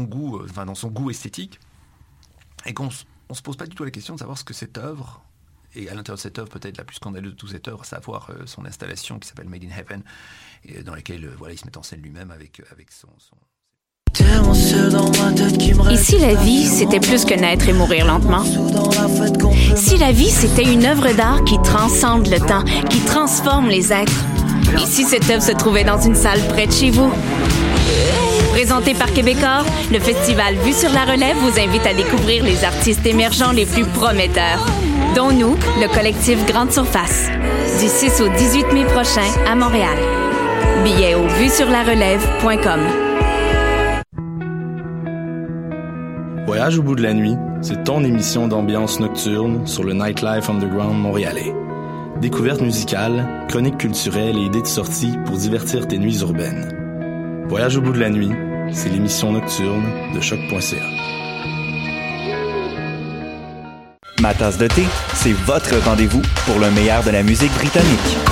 goût, euh, dans son goût esthétique, et qu'on on se pose pas du tout la question de savoir ce que cette œuvre et à l'intérieur de cette œuvre, peut-être la plus scandaleuse de toute cette œuvre, à savoir euh, son installation qui s'appelle Made in Heaven, et dans laquelle euh, voilà, il se met en scène lui-même avec, avec son, son... Et si la vie, c'était plus que naître et mourir lentement? Si la vie, c'était une œuvre d'art qui transcende le temps, qui transforme les êtres? Et si cette œuvre se trouvait dans une salle près de chez vous? Présenté par Québecor, le festival Vue sur la Relève vous invite à découvrir les artistes émergents les plus prometteurs, dont nous, le collectif Grande Surface, du 6 au 18 mai prochain à Montréal. Billets au vuesurlarelève.com. Voyage au bout de la nuit, c'est ton émission d'ambiance nocturne sur le Nightlife Underground montréalais. Découvertes musicales, chroniques culturelles et idées de sortie pour divertir tes nuits urbaines. Voyage au bout de la nuit, c'est l'émission nocturne de choc.ca. Ma tasse de thé, c'est votre rendez-vous pour le meilleur de la musique britannique.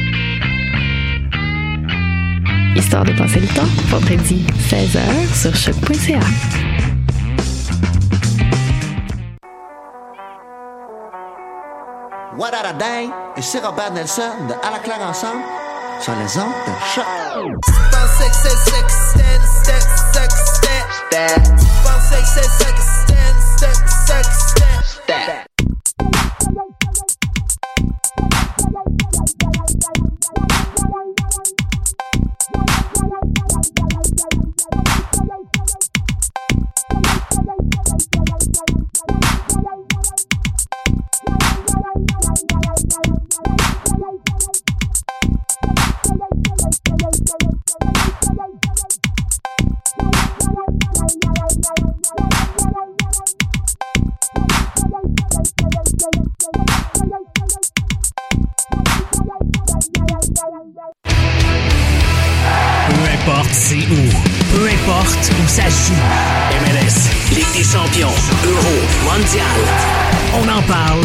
Histoire de passer le temps, vendredi 16h sur choc.ca. What a Day et c'est Robert Nelson de À la claire ensemble sur les ondes de choc. Peu importe c'est où, peu importe où ça joue. MLS, Ligue des champions, Euro, Mondial. On en parle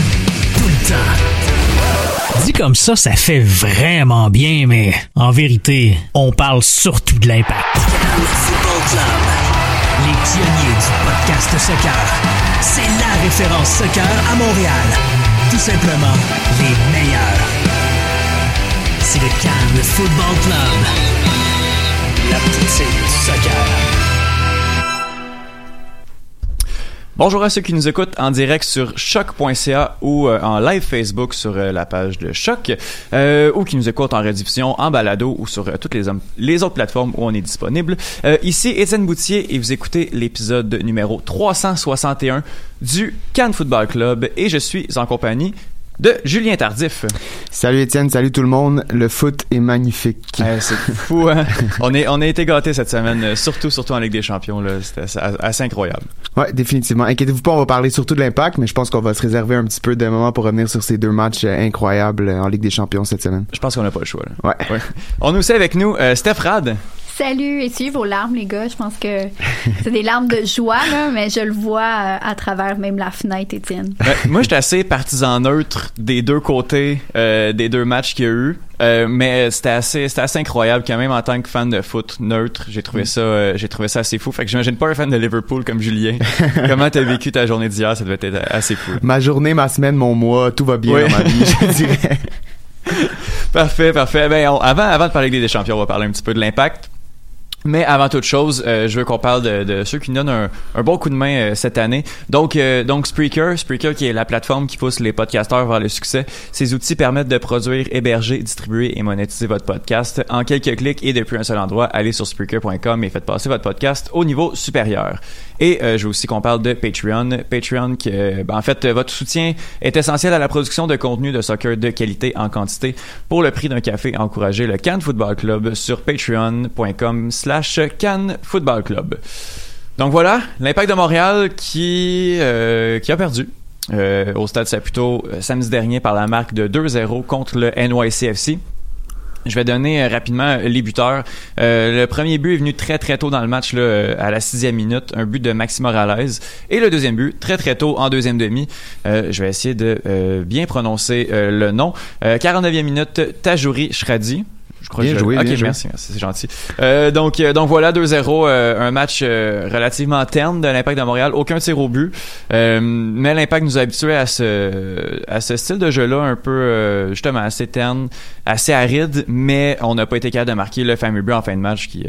tout le temps. Dit comme ça, ça fait vraiment bien, mais en vérité, on parle surtout de l'impact. Football Club, les pionniers du podcast soccer. C'est la référence soccer à Montréal. Tout simplement les meilleurs. C'est le Cannes Football Club. Bonjour à ceux qui nous écoutent en direct sur choc.ca ou euh, en live Facebook sur euh, la page de Choc euh, ou qui nous écoutent en rediffusion, en balado ou sur toutes les, les autres plateformes où on est disponible. Ici Étienne Boutier et vous écoutez l'épisode numéro 361 du Cannes Football Club et je suis en compagnie de Julien Tardif. Salut Étienne, salut tout le monde. Le foot est magnifique. Euh, c'est fou, hein? on, est, on a été gâtés cette semaine, euh, surtout, surtout en Ligue des Champions. là. C'était assez, assez incroyable. Ouais, définitivement. Inquiétez-vous pas, on va parler surtout de l'impact, mais je pense qu'on va se réserver un petit peu de moments pour revenir sur ces deux matchs euh, incroyables euh, en Ligue des Champions cette semaine. Je pense qu'on n'a pas le choix. Là. Ouais. On a aussi avec nous euh, Steph Rad. Salut, essuyez vos larmes, les gars. Je pense que c'est des larmes de joie, là, mais je le vois euh, à travers même la fenêtre, Étienne. Ben, moi, j'étais assez partisan neutre des deux côtés euh, des deux matchs qu'il y a eu. Euh, mais c'était assez c'était assez incroyable quand même en tant que fan de foot neutre j'ai trouvé ça euh, j'ai trouvé ça assez fou fait que j'imagine pas un fan de Liverpool comme Julien comment t'as vécu ta journée d'hier? Ça devait être assez fou Ma journée, ma semaine, mon mois, tout va bien Oui. dans ma vie, je dirais. parfait parfait ben on- avant avant de parler des champions on va parler un petit peu de l'impact Mais avant toute chose, euh, je veux qu'on parle de, de ceux qui nous donnent un, un bon coup de main euh, cette année. Donc, euh, donc Spreaker, Spreaker qui est la plateforme qui pousse les podcasteurs vers le succès. Ces outils permettent de produire, héberger, distribuer et monétiser votre podcast en quelques clics et depuis un seul endroit. Allez sur Spreaker.com et faites passer votre podcast au niveau supérieur. Et euh, je veux aussi qu'on parle de Patreon. Patreon, qui, euh, ben, en fait, euh, votre soutien est essentiel à la production de contenu de soccer de qualité en quantité. Pour le prix d'un café, encouragez le Cannes Football Club sur patreon.com slash Cannes Football Club. Donc voilà, l'impact de Montréal qui, euh, qui a perdu. euh, au stade Saputo euh, samedi dernier par la marque de 2-0 contre le NYCFC. Je vais donner euh, rapidement les buteurs. Euh, le premier but est venu très très tôt dans le match, là, euh, à la sixième minute, un but de Maxime Morales. Et le deuxième but, très très tôt en deuxième demi. Euh, je vais essayer de euh, bien prononcer euh, le nom. Euh, 49e minute, Tajouri Shradi. Je crois Bien que je- joué, Ok, bien merci, merci, c'est gentil. Euh, donc, euh, donc voilà, 2-0, euh, un match euh, relativement terne de l'Impact de Montréal, aucun tir au but. Euh, mais l'Impact nous a habitués à ce, à ce style de jeu-là, un peu euh, justement assez terne, assez aride, mais on n'a pas été capable de marquer le fameux but en fin de match qui...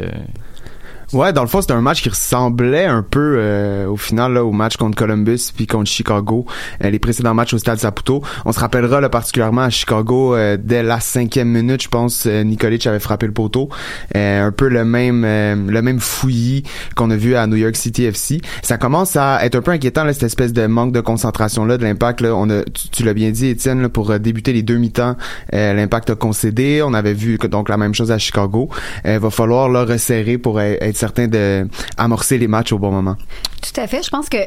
Ouais, dans le fond, c'était un match qui ressemblait un peu euh, au final là, au match contre Columbus puis contre Chicago, euh, les précédents matchs au Stade Saputo. On se rappellera là, particulièrement à Chicago, euh, dès la cinquième minute, je pense, euh, Nikolic avait frappé le poteau. Euh, un peu le même euh, le même fouillis qu'on a vu à New York City FC. Ça commence à être un peu inquiétant là, cette espèce de manque de concentration là de l'impact. Là, on a, tu, l'as bien dit, Étienne, là, pour débuter les deux mi-temps, l'impact a concédé. On avait vu donc la même chose à Chicago. Il va falloir là, resserrer pour être certain de amorcer les matchs au bon moment. Tout à fait. Je pense que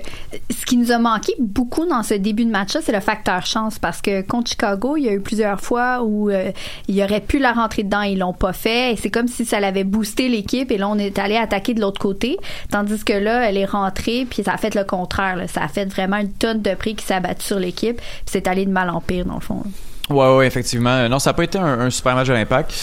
ce qui nous a manqué beaucoup dans ce début de match-là, c'est le facteur chance parce que contre Chicago, il y a eu plusieurs fois où euh, il aurait pu la rentrer dedans, ils l'ont pas fait. C'est comme si ça l'avait boosté l'équipe et là, on est allé attaquer de l'autre côté. Tandis que là, elle est rentrée puis ça a fait le contraire. Ça a fait vraiment une tonne de prix qui s'est abattu sur l'équipe. Puis c'est allé de mal en pire, dans le fond. Ouais, ouais, effectivement. Non, ça n'a pas été un, super match de l'impact.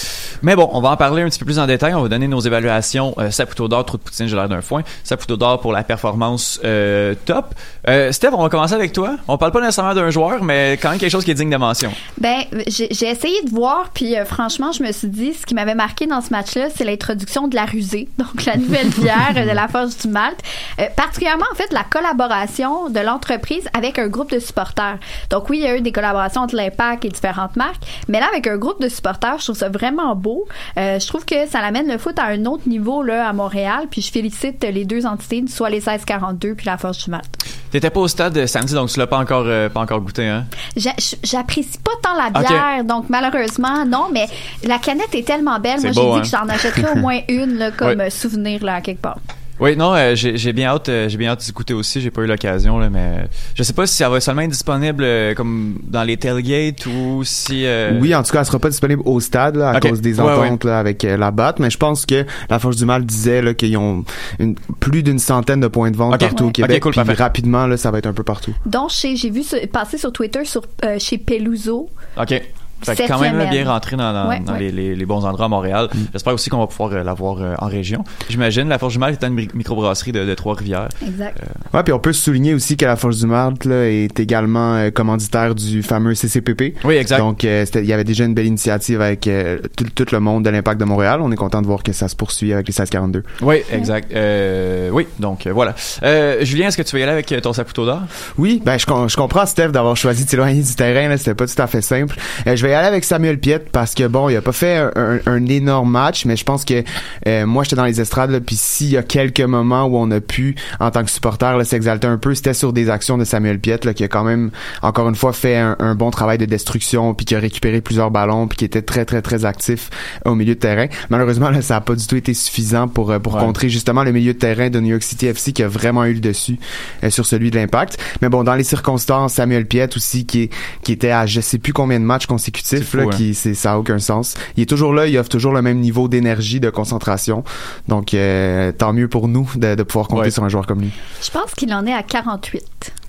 Mais bon, on va en parler un petit peu plus en détail. On va donner nos évaluations. Euh, Saputo d'or, trop de poutine, j'ai l'air d'un foin. Saputo d'or pour la performance euh, top. Euh, Steph, on va commencer avec toi. On parle pas nécessairement d'un joueur, mais quand même quelque chose qui est digne de mention. Ben, j'ai j'ai essayé de voir, puis euh, franchement, je me suis dit, ce qui m'avait marqué dans ce match-là, c'est l'introduction de la rusée, donc la nouvelle bière de la Force du Malte. Euh, particulièrement, en fait, la collaboration de l'entreprise avec un groupe de supporters. Donc oui, il y a eu des collaborations entre l'Impact et différentes marques, mais là, avec un groupe de supporters, je trouve ça vraiment beau. Euh, je trouve que ça l'amène le foot à un autre niveau là à Montréal, puis je félicite les deux entités, soit les 1642 puis la Force du Malte. T'étais pas au stade samedi, donc tu l'as pas encore, euh, pas encore goûté, hein? J'a- J'apprécie pas tant la bière, donc malheureusement, non, mais la canette est tellement belle. Moi, j'ai dit hein? que j'en achèterais au moins une, là, comme souvenir, là, à quelque part. Oui, non, euh, j'ai j'ai bien hâte, euh, j'ai bien hâte d'écouter aussi. J'ai pas eu l'occasion, là, mais je sais pas si ça va seulement être disponible euh, comme dans les tailgates ou si. euh, Oui, en tout cas, elle sera pas disponible au stade là, à cause des Ouais, ententes là, avec euh, la BAT, mais je pense que la Force du Mal disait là, qu'ils ont une, plus d'une centaine de points de vente partout au Québec. cool, puis parfait. rapidement, là, ça va être un peu partout. Donc, chez- j'ai vu ce- passer sur Twitter sur, euh, chez Peluso. Ok. Fait que quand même là, bien rentré dans, dans, Ouais, dans ouais. Les, les, les bons endroits à Montréal. J'espère aussi qu'on va pouvoir euh, l'avoir euh, en région. J'imagine, la Forge du Mal est une mi- microbrasserie de, de Trois-Rivières. Exact. Ouais, puis on peut souligner aussi que la Force du là, est également euh, commanditaire du fameux CCPP. Oui, exact. Donc, euh, il y avait déjà une belle initiative avec euh, tout, tout le monde de l'Impact de Montréal. On est content de voir que ça se poursuit avec les 1642. Oui, exact. Euh, oui, donc euh, voilà. Euh, Julien, est-ce que tu veux y aller avec euh, ton saputo d'or? Oui, ben je, com- je comprends Steph d'avoir choisi de s'éloigner du terrain, là, c'était pas tout à fait simple. Euh, je vais y aller avec Samuel Piette parce que bon, il a pas fait un, un- un énorme match, mais je pense que euh, moi j'étais dans les estrades là, puis s'il y a quelques moments où on a pu en tant que supporter s'exalter un peu, c'était sur des actions de Samuel Piette là, qui a quand même encore une fois fait un, un bon travail de destruction puis qui a récupéré plusieurs ballons puis qui était très très très actif au milieu de terrain. Malheureusement là, ça a pas du tout été suffisant pour euh, pour Ouais. contrer justement le milieu de terrain de New York City FC qui a vraiment eu le dessus euh, sur celui de l'Impact. Mais bon, dans les circonstances, Samuel Piette aussi qui est, qui était à je sais plus combien de matchs consécutifs C'est fou, là, hein. qui c'est ça a aucun sens. Il est toujours là, il offre toujours le même niveau d'énergie, de concentration. Donc euh, tant mieux pour nous de, de pouvoir compter Ouais. sur un joueur comme lui. Je pense qu'il en est à 48.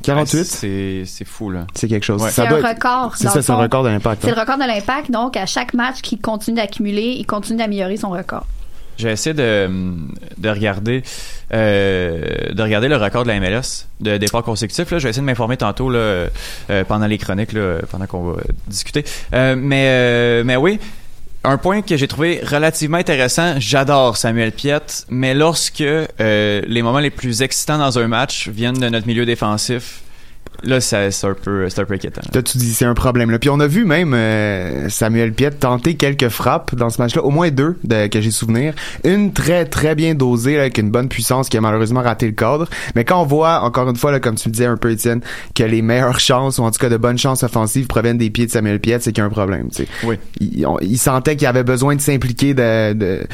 48, C'est c'est fou, là. c'est quelque chose. Ouais. C'est un record. C'est ça, c'est un record de l'impact. C'est hein. le record de l'impact, donc à chaque match qu'il continue d'accumuler, il continue d'améliorer son record. J'ai essayé de, de regarder euh, de regarder le record de la MLS de départ consécutif. Là, je vais essayer de m'informer tantôt là, euh, pendant les chroniques, là, pendant qu'on va discuter. Euh, mais, mais oui, un point que j'ai trouvé relativement intéressant, j'adore Samuel Piette, mais lorsque les moments les plus excitants dans un match viennent de notre milieu défensif, Là, c'est un peu, c'est un peu inquiétant. Là, tu dis, c'est un problème. Là. Puis on a vu même euh, Samuel Piet tenter quelques frappes dans ce match-là, au moins deux de, que j'ai souvenir. Une très très bien dosée là, avec une bonne puissance qui a malheureusement raté le cadre. Mais quand on voit encore une fois, là, comme tu me disais un peu Étienne, que les meilleures chances ou en tout cas de bonnes chances offensives proviennent des pieds de Samuel Piet, c'est qu'il y a un problème. Tu sais. Oui. Il, on- il sentait qu'il avait besoin de s'impliquer de, de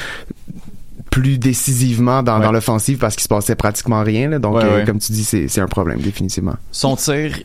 plus décisivement dans, Ouais. dans l'offensive parce qu'il se passait pratiquement rien. Là. Donc, Ouais, euh, ouais. comme tu dis, c'est c'est un problème définitivement. Son tir,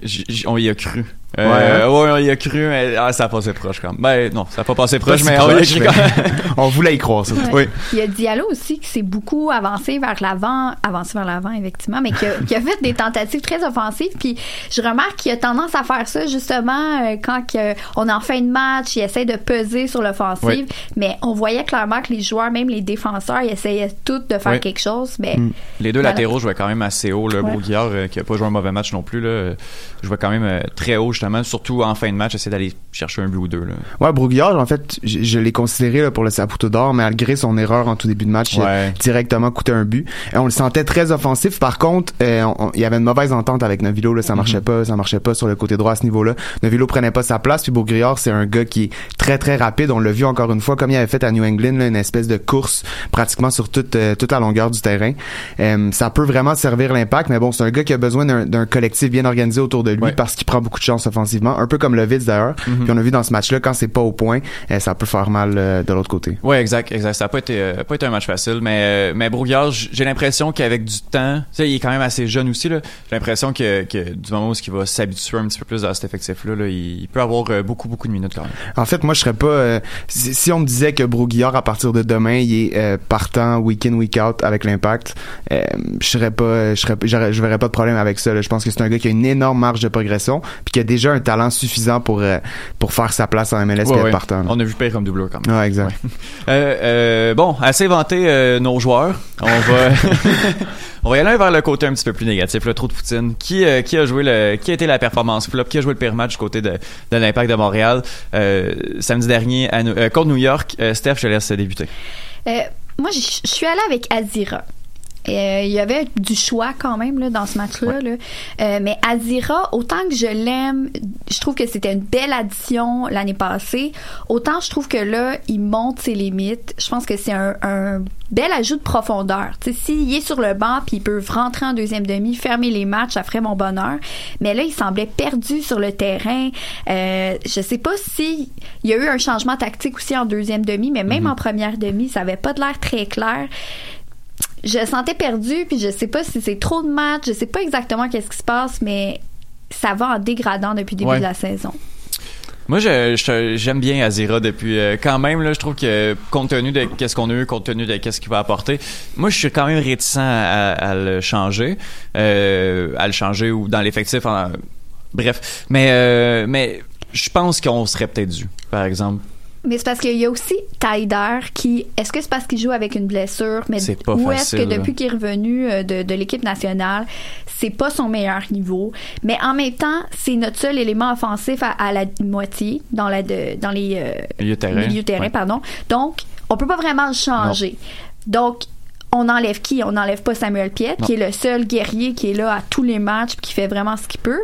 on y a cru. Ouais, Euh, hein? ouais, on y a cru, mais ah, ça a passé proche quand même. Ben non, ça a pas passé Pas proche, mais on y a proche, cru mais quand même. on voulait y croire, ça. Oui. Il y a Diallo aussi qui s'est beaucoup avancé vers l'avant, avancé vers l'avant effectivement, mais qui a, qui a fait des tentatives très offensives. Puis je remarque qu'il a tendance à faire ça justement euh, quand que on est en fin de match, il essaie de peser sur l'offensive, Oui. mais on voyait clairement que les joueurs, même les défenseurs, ils essayaient tous de faire Oui. quelque chose. Mais Les deux latéraux jouaient quand même assez haut. Le Ouais. Euh, qui a pas joué un mauvais match non plus, là, euh, jouait quand même très haut justement, surtout en fin de match, essayer d'aller chercher un but ou deux. Là. Ouais, Broguillard, en fait, je, je l'ai considéré là, pour le Saputo d'or, malgré son erreur en tout début de match, il a Ouais. directement coûté un but. Et on le sentait très offensif. Par contre, euh, on- il y avait une mauvaise entente avec Novilo, là, ça marchait Mhm. pas, ça marchait pas sur le côté droit à ce niveau-là. Novilo prenait pas sa place, puis Broguillard, c'est un gars qui est très très rapide. On l'a vu encore une fois, comme il avait fait à New England, là, une espèce de course pratiquement sur toute euh, toute la longueur du terrain. Euh, ça peut vraiment servir l'impact, mais bon, c'est un gars qui a besoin d'un collectif bien organisé autour de lui Ouais. parce qu'il prend beaucoup de chances offensivement, un peu comme le Levitt d'ailleurs. Mhm. Puis on a vu dans ce match-là, quand c'est pas au point, euh, ça peut faire mal euh, de l'autre côté. Ouais, exact, exact. Ça a pas été, euh, pas été un match facile, mais euh, mais Brouillard, j'ai l'impression qu'avec du temps, tu sais, il est quand même assez jeune aussi là. J'ai l'impression que, que du moment où il va s'habituer un petit peu plus à cet effectif-là, là, il, peut avoir beaucoup beaucoup de minutes quand même. En fait, moi, je serais pas. euh, si, si on me disait que Broguillard, à partir de demain, il est euh, partant week in week out avec l'impact, euh, je serais pas, je serais, j'aurais- je verrais pas de problème avec ça. là. Je pense que c'est un gars qui a une énorme marge de progression, puis qui a déjà un talent suffisant pour euh, pour faire sa place en MLS Ouais, ouais. partant. On a vu pire comme doubleur quand même. Ouais, exact. Euh, euh, bon, assez vanté euh, nos joueurs. On va, on va y aller vers le côté un petit peu plus négatif. Le trop de poutine. Qui, euh, qui a joué le, qui a été la performance flop? Qui a joué le pire match du côté de, de l'Impact de Montréal? Euh, samedi dernier à, euh, contre New York Euh, Steph, je te laisse débuter. Euh, moi, je je suis allée avec Azira. Euh, il y avait du choix quand même là, dans ce match-là. là. Euh, mais Azira, autant que je l'aime, je trouve que c'était une belle addition l'année passée. Autant je trouve que là, il monte ses limites. Je pense que c'est un, un bel ajout de profondeur. Tu sais, s'il est sur le banc puis il peut rentrer en deuxième demi, fermer les matchs, ça ferait mon bonheur. Mais là, il semblait perdu sur le terrain. Euh, je sais pas si il y a eu un changement tactique aussi en deuxième demi, mais même en première demi, ça avait pas de l'air très clair je sentais perdu, puis je sais pas si c'est trop de matchs, je sais pas exactement qu'est-ce qui se passe, mais ça va en dégradant depuis le début Ouais. de la saison. Moi, je- je- j'aime bien Azira depuis euh, quand même. Là, je trouve que compte tenu de qu'est-ce qu'on a eu, compte tenu de qu'est-ce qu'il va apporter, moi, je suis quand même réticent à, à le changer, euh, à le changer ou dans l'effectif. bref, mais euh, mais je pense qu'on serait peut-être dû, par exemple. Mais c'est parce qu'il y a aussi Taider qui. Est-ce que c'est parce qu'il joue avec une blessure? Mais C'est pas ou est-ce que depuis qu'il est revenu euh, de, de l'équipe nationale, c'est pas son meilleur niveau? Mais en même temps, c'est notre seul élément offensif à, à la moitié dans, la de, dans les euh, Milieu de terrain. milieu terrain, Ouais. pardon. Donc, on peut pas vraiment le changer. Donc, on enlève qui? On n'enlève pas Samuel Non. qui est le seul guerrier qui est là à tous les matchs qui fait vraiment ce qu'il peut.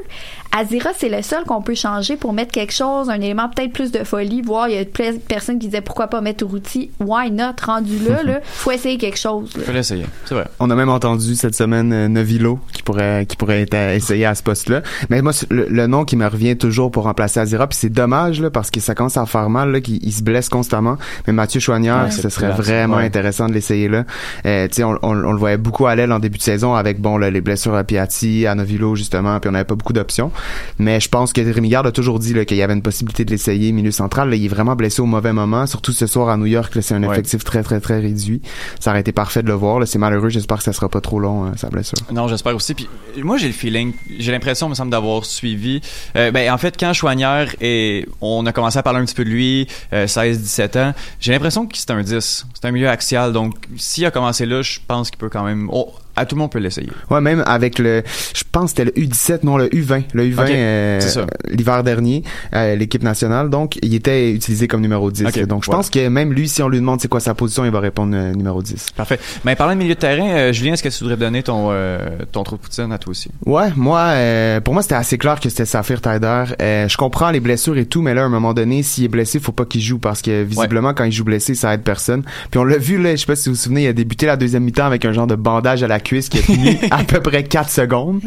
Azira, c'est le seul qu'on peut changer pour mettre quelque chose, un élément peut-être plus de folie, voir, il y a plein de personnes qui disaient pourquoi pas mettre Uruti. Why not? Rendu là, là, faut essayer quelque chose. là. Vais l'essayer, c'est vrai. On a même entendu cette semaine euh, Novilo qui pourrait qui pourrait être à- essayé à ce poste-là. Mais moi le, le nom qui me revient toujours pour remplacer Azira puis c'est dommage là parce que ça commence à faire mal là qu'il il se blesse constamment. Mais Mathieu Chouanière, Ouais, ce serait vraiment ouais. intéressant de l'essayer là. Euh, tu sais on, on, on le voyait beaucoup à l'aile en début de saison avec bon là, les blessures à Piatti, à Novilo justement, puis on n'avait pas beaucoup d'options. Mais je pense que Rémi Garde a toujours dit qu'il y avait une possibilité de l'essayer milieu central. Là, il est vraiment blessé au mauvais moment, surtout ce soir à New York. C'est un Ouais. effectif très très très réduit. Ça aurait été parfait de le voir. C'est malheureux. J'espère que ça sera pas trop long euh, sa blessure. Non, j'espère aussi. Puis moi, j'ai le feeling, j'ai l'impression, me semble, d'avoir suivi. euh, ben, en fait, quand Chouanière et on a commencé à parler un petit peu de lui, euh, 16-17 ans, j'ai l'impression que c'est un 10. C'est un milieu axial. Donc, s'il a commencé là, je pense qu'il peut quand même. Oh, à tout le monde peut l'essayer. Ouais, même avec le, je pense que c'était le U17, non le U20, le U20 Ok, euh, c'est ça. l'hiver dernier, euh, l'équipe nationale. Donc, il était utilisé comme numéro 10. Ok, donc, je pense que même lui, si on lui demande c'est quoi sa position, il va répondre euh, numéro 10. Parfait. Mais parlant de milieu de terrain, euh, Julien, est-ce que tu voudrais donner ton, euh, ton trou de poutine à toi aussi? Ouais, moi, euh, pour moi, c'était assez clair que c'était Saphir Taider. Euh, je comprends les blessures et tout, mais là, à un moment donné, s'il est blessé, faut pas qu'il joue parce que visiblement, quand il joue blessé, ça aide personne. Puis on l'a vu là, je sais pas si vous vous souvenez, il a débuté la deuxième mi-temps avec un genre de bandage à la cuisse qui a tenu à peu près 4 secondes.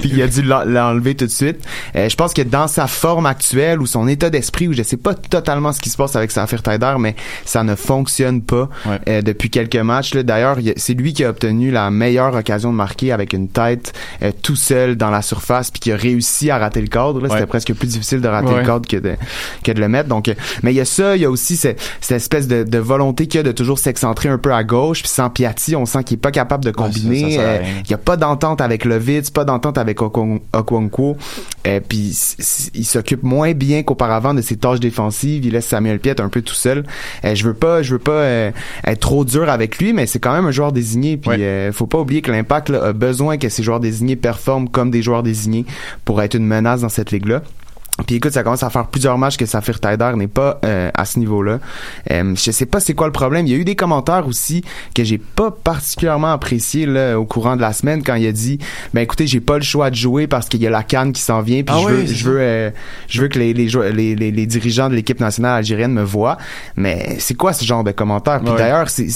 Puis il a dû l'en- l'enlever tout de suite. Euh, je pense que dans sa forme actuelle ou son état d'esprit, où je sais pas totalement ce qui se passe avec Saphir Taider, mais ça ne fonctionne pas euh, depuis quelques matchs. là. D'ailleurs, c'est lui qui a obtenu la meilleure occasion de marquer avec une tête euh, tout seul dans la surface, puis qui a réussi à rater le cadre. C'était Ouais. presque plus difficile de rater Ouais. le cadre que de, que de le mettre. Donc, euh, mais il y a ça, il y a aussi ce- cette espèce de, de volonté qu'il y a de toujours s'excentrer un peu à gauche. Puis sans Piatti, on sent qu'il est pas capable de combiner. Euh, il y a pas d'entente avec Lovitz, pas d'entente avec Okon- Okonkwo. Euh, puis il s'occupe moins bien qu'auparavant de ses tâches défensives. Il laisse Samuel Piet un peu tout seul. Euh, je veux pas, je veux pas être trop dur avec lui, mais c'est quand même un joueur désigné. Puis euh, faut pas oublier que l'Impact a besoin que ces joueurs désignés performent comme des joueurs désignés pour être une menace dans cette ligue-là. Puis écoute, ça commence à faire plusieurs matchs que Saphir Taider n'est pas euh, à ce niveau-là. Euh, je sais pas c'est quoi le problème. Il y a eu des commentaires aussi que j'ai pas particulièrement apprécié là, au courant de la semaine quand il a dit ben écoutez, j'ai pas le choix de jouer parce qu'il y a la canne qui s'en vient puis Ah je oui, veux je veux euh, je veux que les les, les, les, les dirigeants de l'équipe nationale algérienne me voient. Mais c'est quoi ce genre de commentaires? Puis Ouais. d'ailleurs, c'est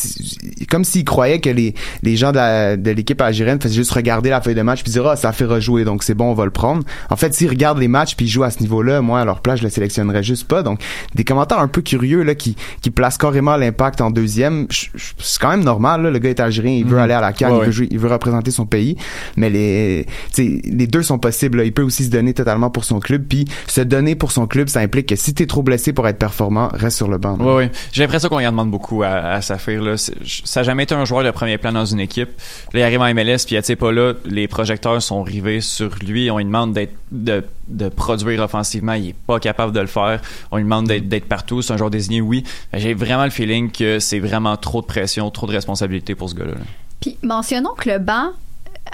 comme s'ils croyaient que les les gens de l'équipe algérienne faisaient juste regarder la feuille de match puis dire ah ça fait rejouer donc c'est bon on va le prendre. En fait, s'ils regardent les matchs puis jouent à ce niveau-là, moi à leur place je le sélectionnerais juste pas. Donc des commentaires un peu curieux là qui qui placent carrément l'impact en deuxième. C'est quand même normal là, le gars est algérien, il veut Mhm. aller à la CAN, Ouais, il veut jouer, il veut représenter son pays, mais les les deux sont possibles. là. Il peut aussi se donner totalement pour son club puis se donner pour son club, ça implique que si t'es trop blessé pour être performant, reste sur le banc. Oui, oui. J'ai l'impression qu'on y en demande beaucoup à, à Saphir. Là. Ça n'a jamais été un joueur de premier plan dans une équipe. Là, il arrive en MLS, puis tu sais pas là, les projecteurs sont rivés sur lui. On lui demande d'être de, de produire offensivement. Il est pas capable de le faire. On lui demande d'être partout. C'est un joueur désigné, oui. J'ai vraiment le feeling que c'est vraiment trop de pression, trop de responsabilité pour ce gars-là. là. Puis mentionnons que le banc,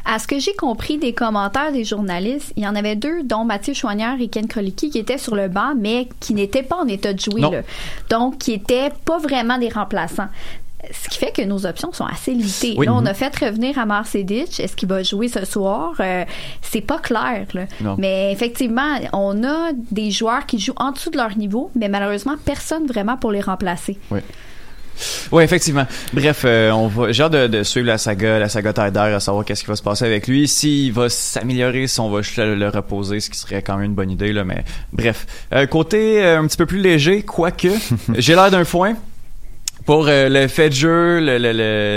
à ce que j'ai compris des commentaires des journalistes, il y en avait deux, dont Mathieu Chouanière et Ken Krolicki, qui étaient sur le banc, mais qui n'étaient pas en état de jouer. Là. Donc, qui étaient pas vraiment des remplaçants. Ce qui fait que nos options sont assez limitées. Oui. Là, on Mhm. a fait revenir Amar Sedic. Est-ce qu'il va jouer ce soir? Euh, c'est pas clair. là. Mais effectivement, on a des joueurs qui jouent en dessous de leur niveau, mais malheureusement, personne vraiment pour les remplacer. Oui. Oui, effectivement. Bref, euh, on va. J'ai hâte de, de suivre la saga, la saga Tyder, à savoir qu'est-ce qui va se passer avec lui. S'il va s'améliorer, si on va juste le, le reposer, ce qui serait quand même une bonne idée là. Mais bref, Euh, côté euh, un petit peu plus léger, quoique j'ai l'air d'un foin. Pour euh, le fait de jeu,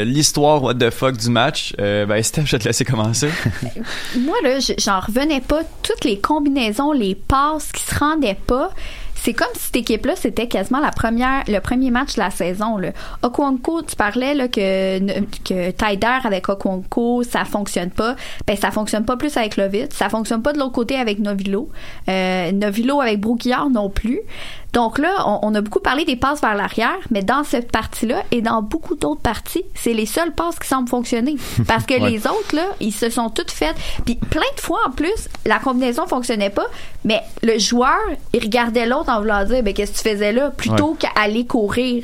l'histoire what the fuck du match, euh, ben Steph, je vais te laisser commencer. Moi, là, je- j'en revenais pas. Toutes les combinaisons, les passes qui se rendaient pas. C'est comme si cette équipe-là, c'était quasiment la première, le premier match de la saison. Là. Tu parlais là, que, que Tyder avec Okonkwo, ça fonctionne pas. Ben, ça fonctionne pas plus avec Lovitz. Ça fonctionne pas de l'autre côté avec Novilo. Euh, Novilo avec Brouillard non plus. Donc là, on, on a beaucoup parlé des passes vers l'arrière, mais dans cette partie-là et dans beaucoup d'autres parties, c'est les seules passes qui semblent fonctionner. Parce que Ouais. les autres, là, ils se sont toutes faites. Puis plein de fois, en plus, la combinaison fonctionnait pas, mais le joueur, il regardait l'autre en voulant dire, ben, qu'est-ce que tu faisais là, plutôt Ouais. qu'à aller courir.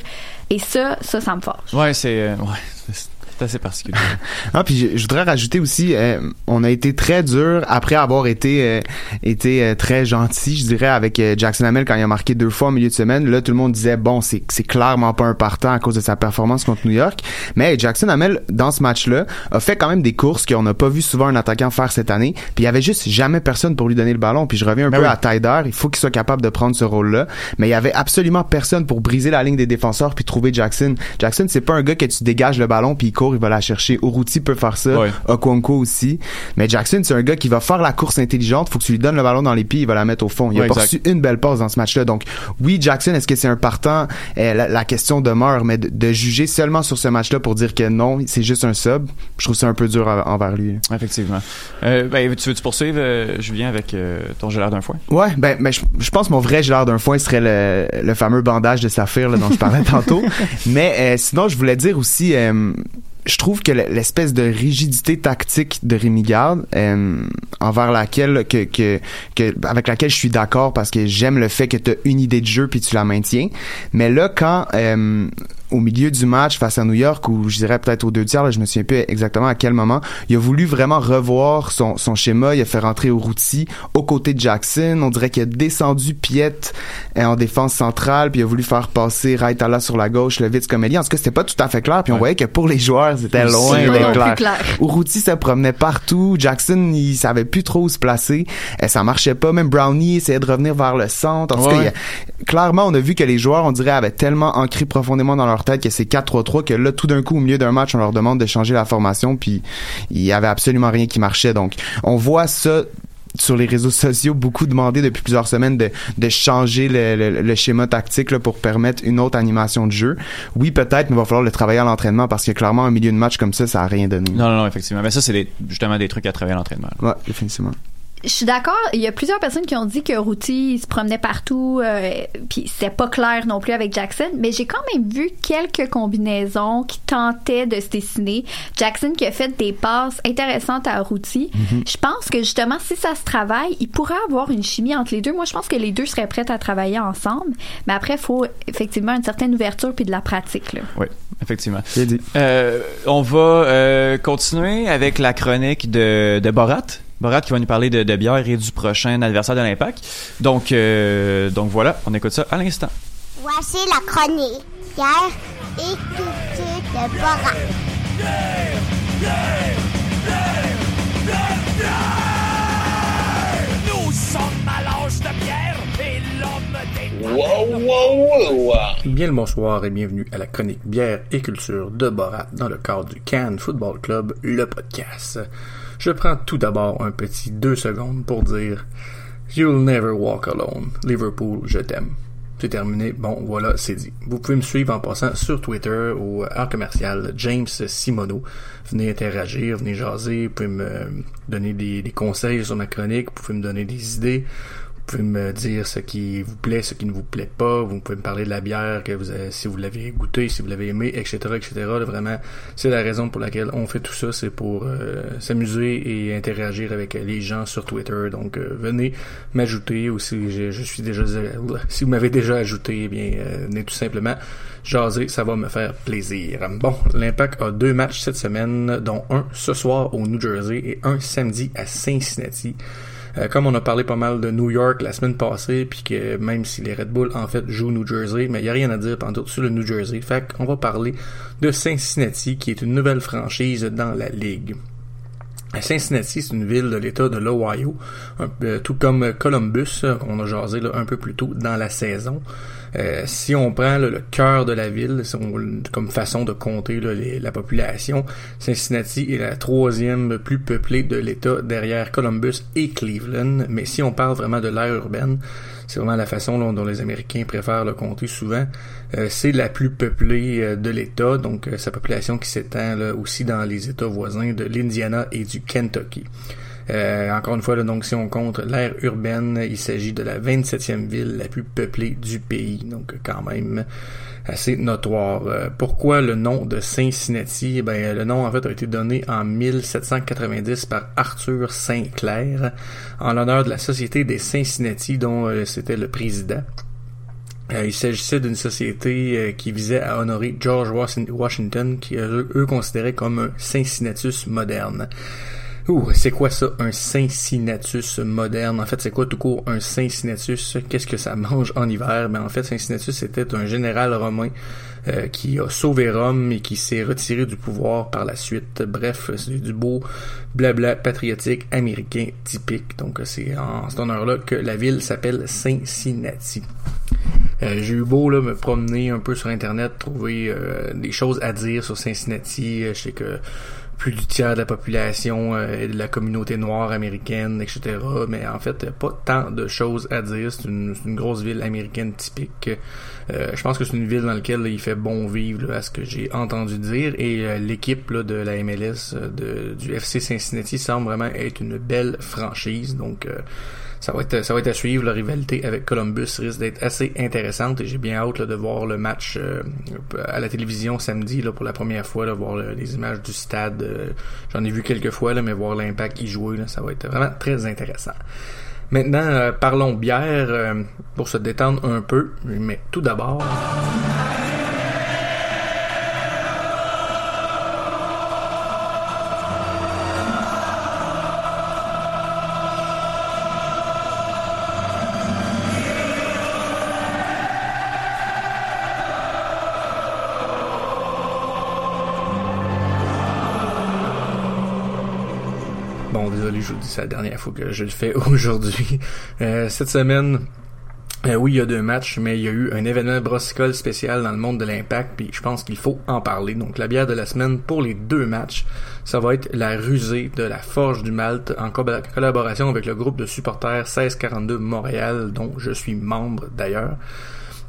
Et ça, ça, ça me fâche. Ouais, c'est euh, ouais, c'est assez particulier. Ah, puis je, je voudrais rajouter aussi, euh, on a été très dur après avoir été euh, été euh, très gentil, je dirais, avec euh, Jackson Hamel quand il a marqué deux fois au milieu de semaine. Là, tout le monde disait bon, c'est c'est clairement pas un partant à cause de sa performance contre New York. Mais Jackson Hamel dans ce match-là a fait quand même des courses qu'on n'a pas vu souvent un attaquant faire cette année. Puis il y avait juste jamais personne pour lui donner le ballon. Puis je reviens un Ben peu oui. à Tyder, il faut qu'il soit capable de prendre ce rôle-là. Mais il y avait absolument personne pour briser la ligne des défenseurs puis trouver Jackson. Jackson, c'est pas un gars que tu dégages le ballon puis il court, il va la chercher. Uruti peut faire ça. Ouais. Okonkwo aussi. Mais Jackson, c'est un gars qui va faire la course intelligente. Faut que tu lui donnes le ballon dans les pieds, il va la mettre au fond. Il a pas reçu une belle passe dans ce match-là. Donc, oui, Jackson, est-ce que c'est un partant? Euh, la, la question demeure, mais de, de juger seulement sur ce match-là pour dire que non, c'est juste un sub, je trouve ça un peu dur en- envers lui. Effectivement. Euh, ben, tu veux-tu poursuivre, euh, Julien, avec euh, ton gelard d'un foin? Ouais, ben, ben je, je pense que mon vrai gelard d'un foin serait le, le fameux bandage de saphir là, dont je parlais tantôt. Mais euh, sinon, je voulais dire aussi, je trouve que l'espèce de rigidité tactique de Rémi Garde euh, envers laquelle que, avec laquelle je suis d'accord parce que j'aime le fait que tu as une idée de jeu puis tu la maintiens. Mais là quand euh, au milieu du match face à New York ou je dirais peut-être aux deux tiers, là, je me souviens plus exactement à quel moment, il a voulu vraiment revoir son, son schéma, il a fait rentrer Routy aux côtés de Jackson, on dirait qu'il a descendu Piet euh, en défense centrale, puis il a voulu faire passer Raitala sur la gauche, Levitz comme Eli. En tout cas, c'était pas tout à fait clair, puis on voyait que pour les joueurs, c'était loin d'être clair. clair. Se promenait partout, Jackson, il savait plus trop où se placer, et ça marchait pas, même Brownie essayait de revenir vers le centre. En tout cas, clairement, on a vu que les joueurs, on dirait, avaient tellement ancré profondément dans leur tête que c'est 4-3-3 que là tout d'un coup au milieu d'un match on leur demande de changer la formation puis il y avait absolument rien qui marchait donc on voit ça sur les réseaux sociaux beaucoup demandé depuis plusieurs semaines de, de changer le, le, schéma tactique là, pour permettre une autre animation de jeu. Oui, peut-être, mais il va falloir le travailler à l'entraînement parce que clairement, un milieu de match comme ça, ça a rien donné. Non, non, non, effectivement. Mais ça, c'est justement des trucs à travailler à l'entraînement. Ouais, définitivement je suis d'accord. Il y a plusieurs personnes qui ont dit que Routy se promenait partout, euh, puis c'était pas clair non plus avec Jackson. Mais j'ai quand même vu quelques combinaisons qui tentaient de se dessiner. Jackson qui a fait des passes intéressantes à Routy. Mm-hmm. Je pense que justement, si ça se travaille, il pourrait avoir une chimie entre les deux. Moi, je pense que les deux seraient prêts à travailler ensemble. Mais après, il faut effectivement une certaine ouverture puis de la pratique. Là. Oui, effectivement. Euh, on va euh, continuer avec la chronique de, de Borat. Borat qui va nous parler de, de bière et du prochain adversaire de l'Impact. Donc, euh, donc voilà, on écoute ça à l'instant. Voici la chronique bière et culture de Borat. Nous sommes à l'âge de pierre et l'homme des Wow, wow, wow! Bien le bonsoir et bienvenue à la chronique bière et culture de Borat dans le cadre du Cannes Football Club, le podcast. Je prends tout d'abord un petit deux secondes pour dire You'll never walk alone. Liverpool, je t'aime. C'est terminé. Bon, voilà, c'est dit. Vous pouvez me suivre en passant sur Twitter au art commercial James Simono. Venez interagir, venez jaser, vous pouvez me donner des, des conseils sur ma chronique, vous pouvez me donner des idées pouvez me dire ce qui vous plaît, ce qui ne vous plaît pas. Vous pouvez me parler de la bière, que vous si vous l'avez goûté, si vous l'avez aimé, etc., etc. vraiment, c'est la raison pour laquelle on fait tout ça, c'est pour euh, s'amuser et interagir avec les gens sur Twitter. Donc, euh, venez m'ajouter ou si je, suis déjà, si vous m'avez déjà ajouté, eh bien, euh, venez tout simplement jaser, ça va me faire plaisir. Bon, l'Impact a deux matchs cette semaine, dont un ce soir au New Jersey et un samedi à Cincinnati. Euh, comme on a parlé pas mal de New York la semaine passée, puis que même si les Red Bull en fait jouent New Jersey, mais il y a rien à dire pendant sur le New Jersey. Fait qu'on va parler de Cincinnati, qui est une nouvelle franchise dans la ligue. Cincinnati, c'est une ville de l'État de l'Ohio, euh, tout comme Columbus, qu'on a jasé là, un peu plus tôt dans la saison. Euh, si on prend le cœur de la ville, comme façon de compter la population, Cincinnati est la troisième plus peuplée de l'État derrière Columbus et Cleveland. Mais si on parle vraiment de l'aire urbaine, c'est vraiment la façon dont les Américains préfèrent le compter souvent. Euh, c'est la plus peuplée euh, de l'État, donc sa population qui s'étend aussi dans les États voisins de l'Indiana et du Kentucky. Euh, encore une fois, là, donc si on compte l'aire urbaine, il s'agit de la 27e ville la plus peuplée du pays. Donc quand même assez notoire. Euh, pourquoi le nom de Cincinnati? Eh ben, le nom en fait a été donné en 1790 par Arthur Saint-Clair en l'honneur de la Société des Cincinnati dont euh, c'était le président. il s'agissait d'une société qui visait à honorer George Washington, qui eux, eux considéraient comme un Cincinnatus moderne. Ouh, c'est quoi ça, un Cincinnatus moderne? En fait, c'est quoi tout court un Cincinnatus? Qu'est-ce que ça mange en hiver? Ben, en fait, Cincinnatus c'était un général romain euh, qui a sauvé Rome et qui s'est retiré du pouvoir par la suite. Bref, c'est du beau blabla patriotique américain typique. Donc, c'est en cet honneur-là que la ville s'appelle Cincinnati. Euh, j'ai eu beau là, me promener un peu sur Internet, trouver euh, des choses à dire sur Cincinnati. Je sais que plus du tiers de la population euh, de la communauté noire américaine, etc. Mais en fait, pas tant de choses à dire. C'est une, grosse ville américaine typique. Euh, je pense que c'est une ville dans laquelle il fait bon vivre, à ce que j'ai entendu dire. Et euh, l'équipe de la MLS, de, du FC Cincinnati, semble vraiment être une belle franchise. Donc, ça va être ça va être à suivre. La rivalité avec Columbus risque d'être assez intéressante et j'ai bien hâte là, de voir le match euh, à la télévision samedi là, pour la première fois, là, voir le- les images du stade. euh, J'en ai vu quelques fois, là, mais voir l'impact y jouer, là, ça va être vraiment très intéressant. Maintenant, euh, parlons bière euh, pour se détendre un peu, mais tout d'abord. C'est la dernière fois que je le fais aujourd'hui. Euh, cette semaine, euh, oui, il y a deux matchs, mais il y a eu un événement brossicole spécial dans le monde de l'impact, puis je pense qu'il faut en parler. Donc, la bière de la semaine pour les deux matchs, ça va être la rusée de la Forge du Malte en co- collaboration avec le groupe de supporters 1642 Montréal, dont je suis membre d'ailleurs.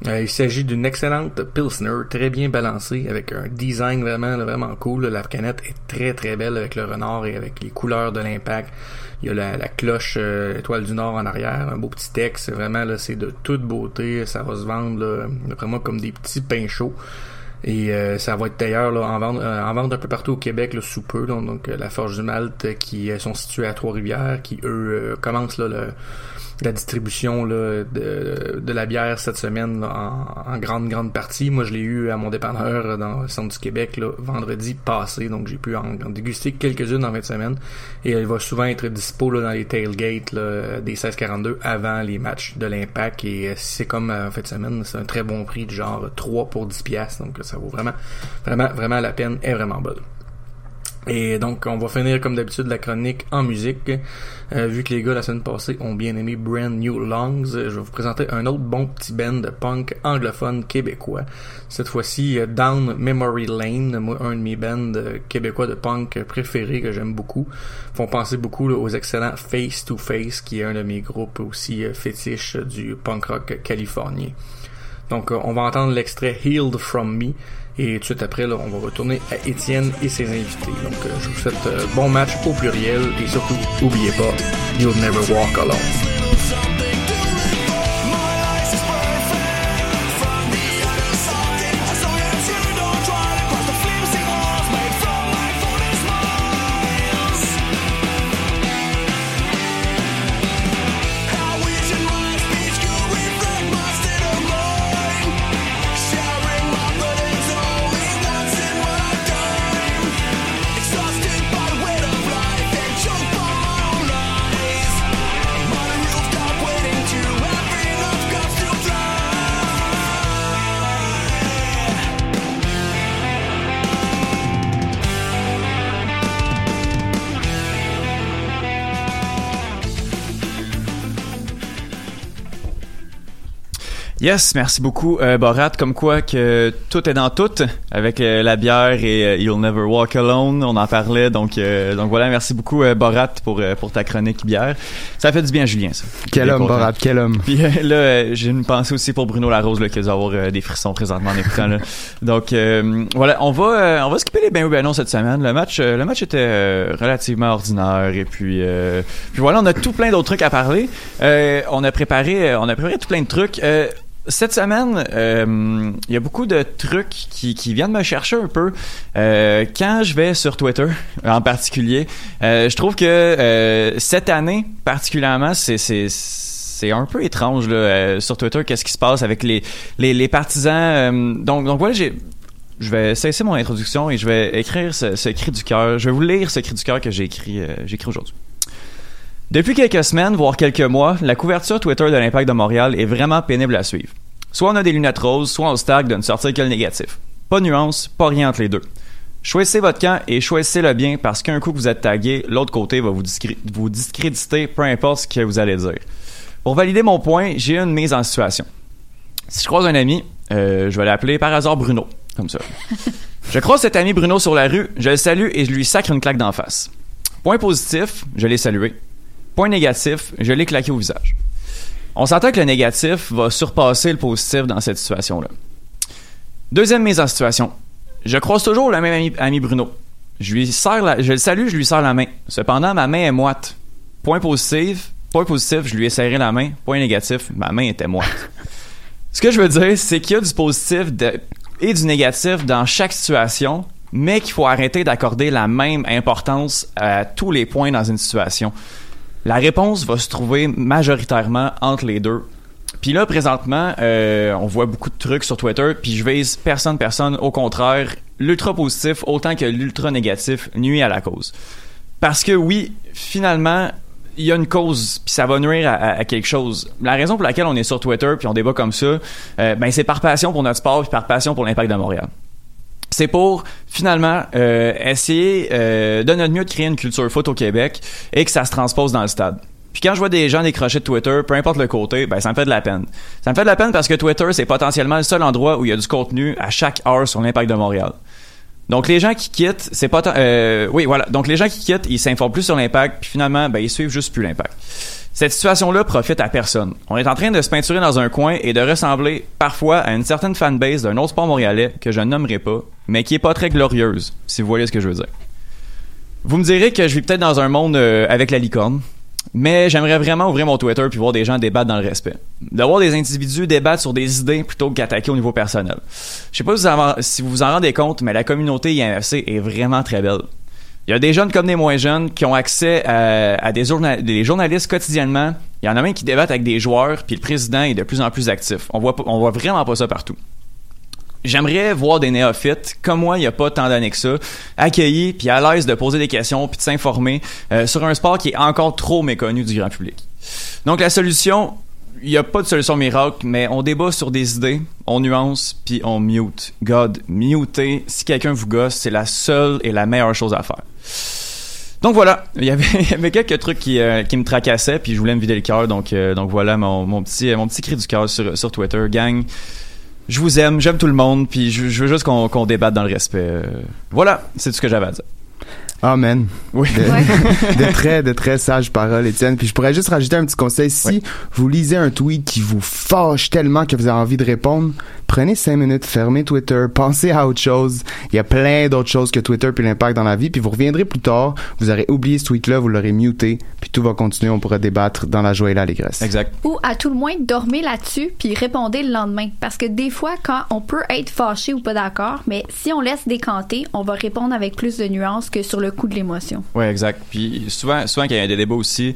Euh, il s'agit d'une excellente Pilsner, très bien balancée, avec un design vraiment vraiment cool. La canette est très très belle avec le renard et avec les couleurs de l'impact. Il y a la, cloche euh, étoile du Nord en arrière, un beau petit texte. Vraiment là, c'est de toute beauté. Ça va se vendre là, vraiment comme des petits pains chauds. Et euh, ça va être d'ailleurs en vente euh, en vente un peu partout au Québec là, sous peu. donc la Forge du Malte qui sont situés à Trois-Rivières, qui eux commencent là, le, la distribution là, de, de la bière cette semaine là, en, en grande grande partie. Moi, je l'ai eu à mon dépanneur dans le centre du Québec là, vendredi passé, donc j'ai pu en, en déguster quelques-unes en fin de semaine. Et elle va souvent être dispo là, dans les tailgates des 1642 avant les matchs de l'Impact. Et euh, c'est comme euh, en fin de semaine, c'est un très bon prix de genre 3 pour 10 piastres. Donc ça vaut vraiment, vraiment, vraiment la peine. est vraiment bonne. Et donc, on va finir comme d'habitude la chronique en musique. Euh, vu que les gars la semaine passée ont bien aimé Brand New Lungs, euh, je vais vous présenter un autre bon petit band de punk anglophone québécois. Cette fois-ci, euh, Down Memory Lane, moi un de mes bands euh, québécois de punk préférés que j'aime beaucoup. Font penser beaucoup aux excellents Face to Face, qui est un de mes groupes aussi fétiches du punk rock californien. Donc, on va entendre l'extrait Healed From Me. Et tout de suite après, là, on va retourner à Étienne et ses invités. Donc, euh, je vous souhaite euh, bon match au pluriel. Et surtout, n'oubliez pas, You'll Never Walk Alone. Yes, merci beaucoup, euh, Borat. Comme quoi que tout est dans tout avec euh, la bière et euh, You'll Never Walk Alone. On en parlait, donc euh, donc voilà. Merci beaucoup, euh, Borat, pour euh, pour ta chronique bière. Ça fait du bien, Julien. Ça. Quel homme. Borat, quel homme. Puis là, j'ai une pensée aussi pour Bruno Larose là, qui doit avoir des frissons présentement en écoutant. Là. Donc euh, voilà, on va euh, on va skipper les ben oui ben non cette semaine. Le match euh, le match était euh, relativement ordinaire et puis euh, puis voilà, on a tout plein d'autres trucs à parler. Euh, on a préparé on a préparé tout plein de trucs. Cette semaine, euh, il y a beaucoup de trucs qui, viennent me chercher un peu. Euh, quand je vais sur Twitter, en particulier, euh, je trouve que cette année, particulièrement, c'est un peu étrange là, sur Twitter. Qu'est-ce qui se passe avec les partisans Donc donc voilà, je vais cesser mon introduction et je vais écrire ce, cri du cœur. Je vais vous lire ce cri du cœur que j'ai écrit euh, écrit aujourd'hui. Depuis quelques semaines, voire quelques mois, la couverture Twitter de l'Impact de Montréal est vraiment pénible à suivre. Soit on a des lunettes roses, soit on se tag de ne sortir que le négatif. Pas de nuance, pas rien entre les deux. Choisissez votre camp et choisissez-le bien parce qu'un coup que vous êtes tagué, l'autre côté va vous discréditer, peu importe ce que vous allez dire. Pour valider mon point, j'ai une mise en situation. Si je croise un ami, euh, je vais l'appeler par hasard Bruno, comme ça. Je croise cet ami Bruno sur la rue, je le salue et je lui sacre une claque d'en face. Point positif, je l'ai salué. Point négatif, je l'ai claqué au visage. On s'entend que le négatif va surpasser le positif dans cette situation-là. Deuxième mise en situation. Je croise toujours le même ami, ami Bruno. Je lui serre la- je le salue, je lui serre la main. Cependant, ma main est moite. Point positif, Point positif, je lui ai serré la main. Point négatif, ma main était moite. Ce que je veux dire, c'est qu'il y a du positif de- et du négatif dans chaque situation, mais qu'il faut arrêter d'accorder la même importance à tous les points dans une situation. La réponse va se trouver majoritairement entre les deux. Puis là, présentement, euh, on voit beaucoup de trucs sur Twitter, puis je vise personne, personne. Au contraire, l'ultra positif, autant que l'ultra négatif, nuit à la cause. Parce que oui, finalement, il y a une cause, puis ça va nuire à, quelque chose. La raison pour laquelle on est sur Twitter, puis on débat comme ça, euh, ben c'est par passion pour notre sport, puis par passion pour l'impact de Montréal. C'est pour finalement euh, essayer euh, de notre mieux de créer une culture foot au Québec et que ça se transpose dans le stade. Puis quand je vois des gens décrocher de Twitter, peu importe le côté, ben ça me fait de la peine. Ça me fait de la peine parce que Twitter, c'est potentiellement le seul endroit où il y a du contenu à chaque heure sur l'impact de Montréal. Donc les gens qui quittent, c'est pas euh, oui voilà. Donc les gens qui quittent, ils s'informent plus sur l'impact, puis finalement, ben ils suivent juste plus l'impact. Cette situation-là profite à personne. On est en train de se peinturer dans un coin et de ressembler parfois à une certaine fanbase d'un autre sport montréalais que je nommerai pas, mais qui est pas très glorieuse, si vous voyez ce que je veux dire. Vous me direz que je vis peut-être dans un monde euh, avec la licorne, mais j'aimerais vraiment ouvrir mon Twitter puis voir des gens débattre dans le respect. D'avoir des individus débattre sur des idées plutôt qu'attaquer au niveau personnel. Je sais pas si vous, en, si vous vous en rendez compte, mais la communauté IMFC est vraiment très belle. Il y a des jeunes comme des moins jeunes qui ont accès à, à des, journa- des journalistes quotidiennement. Il y en a même qui débattent avec des joueurs, puis le président est de plus en plus actif. On voit, on voit vraiment pas ça partout. J'aimerais voir des néophytes, comme moi, il n'y a pas tant d'années que ça, accueillis, puis à l'aise de poser des questions, puis de s'informer euh, sur un sport qui est encore trop méconnu du grand public. Donc la solution, il n'y a pas de solution miracle, mais on débat sur des idées, on nuance, puis on mute. God, muter, si quelqu'un vous gosse, c'est la seule et la meilleure chose à faire. Donc voilà, il y avait, quelques trucs qui, euh, qui me tracassaient, puis je voulais me vider le cœur, donc, euh, donc voilà mon, mon, petit, mon petit cri du cœur sur, sur Twitter. Gang, je vous aime, j'aime tout le monde, puis je, veux juste qu'on qu'on débatte dans le respect. Euh, Voilà, c'est tout ce que j'avais à dire. Amen. Oui. De, de très, de très sages paroles, Étienne. Puis je pourrais juste rajouter un petit conseil. Si vous lisez un tweet qui vous fâche tellement que vous avez envie de répondre, prenez cinq minutes, fermez Twitter, pensez à autre chose. Il y a plein d'autres choses que Twitter puis l'impact dans la vie. Puis vous reviendrez plus tard, vous aurez oublié ce tweet-là, vous l'aurez muté, puis tout va continuer. On pourra débattre dans la joie et l'allégresse. Exact. Ou à tout le moins, dormez là-dessus puis répondez le lendemain. Parce que des fois, quand on peut être fâché ou pas d'accord, mais si on laisse décanter, on va répondre avec plus de nuances que sur le coup de l'émotion. Oui, exact. Puis souvent, souvent qu'il y a des débats aussi,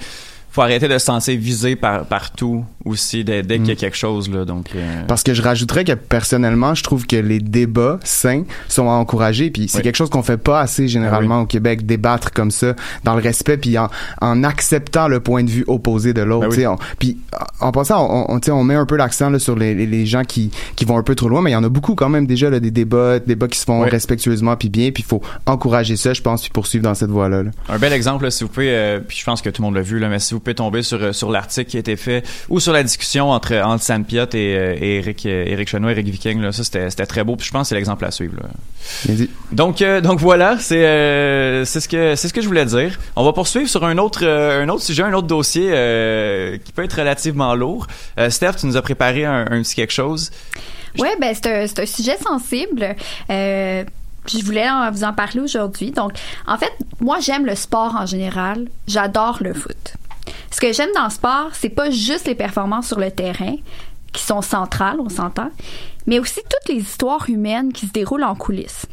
faut arrêter de se sentir visé par, partout aussi dès, dès qu'il y a quelque chose. Là, donc, euh, Parce que je rajouterais que personnellement, je trouve que les débats sains sont à encourager. Puis c'est Oui. quelque chose qu'on fait pas assez généralement au Québec, débattre comme ça, dans le respect, puis en, en acceptant le point de vue opposé de l'autre. Ben oui. Puis en passant, on, on, tu sais, on met un peu l'accent là, sur les, les, les gens qui, qui vont un peu trop loin, mais il y en a beaucoup quand même déjà là, des débats, des débats qui se font respectueusement puis bien. Puis il faut encourager ça, je pense, puis poursuivre dans cette voie-là. là. Un bel exemple, là, si vous pouvez, euh, puis je pense que tout le monde l'a vu, là, mais si vous pouvez tomber sur, euh, sur l'article qui a été fait ou sur la discussion entre, entre Sam Piot et, euh, et Eric, euh, Eric Chenois, Eric Viking, là, ça c'était c'était très beau, puis je pense que c'est l'exemple à suivre. Là. Bien dit. Donc, euh, donc voilà, c'est euh, c'est ce que c'est ce que je voulais dire. On va poursuivre sur un autre euh, un autre sujet, un autre dossier euh, qui peut être relativement lourd. Euh, Steph, tu nous as préparé un, un petit quelque chose. Oui, ben c'est un, c'est un sujet sensible. Euh, je voulais en- vous en parler aujourd'hui. Donc, en fait, moi, j'aime le sport en général. J'adore le foot. Ce que j'aime dans le sport, c'est pas juste les performances sur le terrain, qui sont centrales, on s'entend, mais aussi toutes les histoires humaines qui se déroulent en coulisses.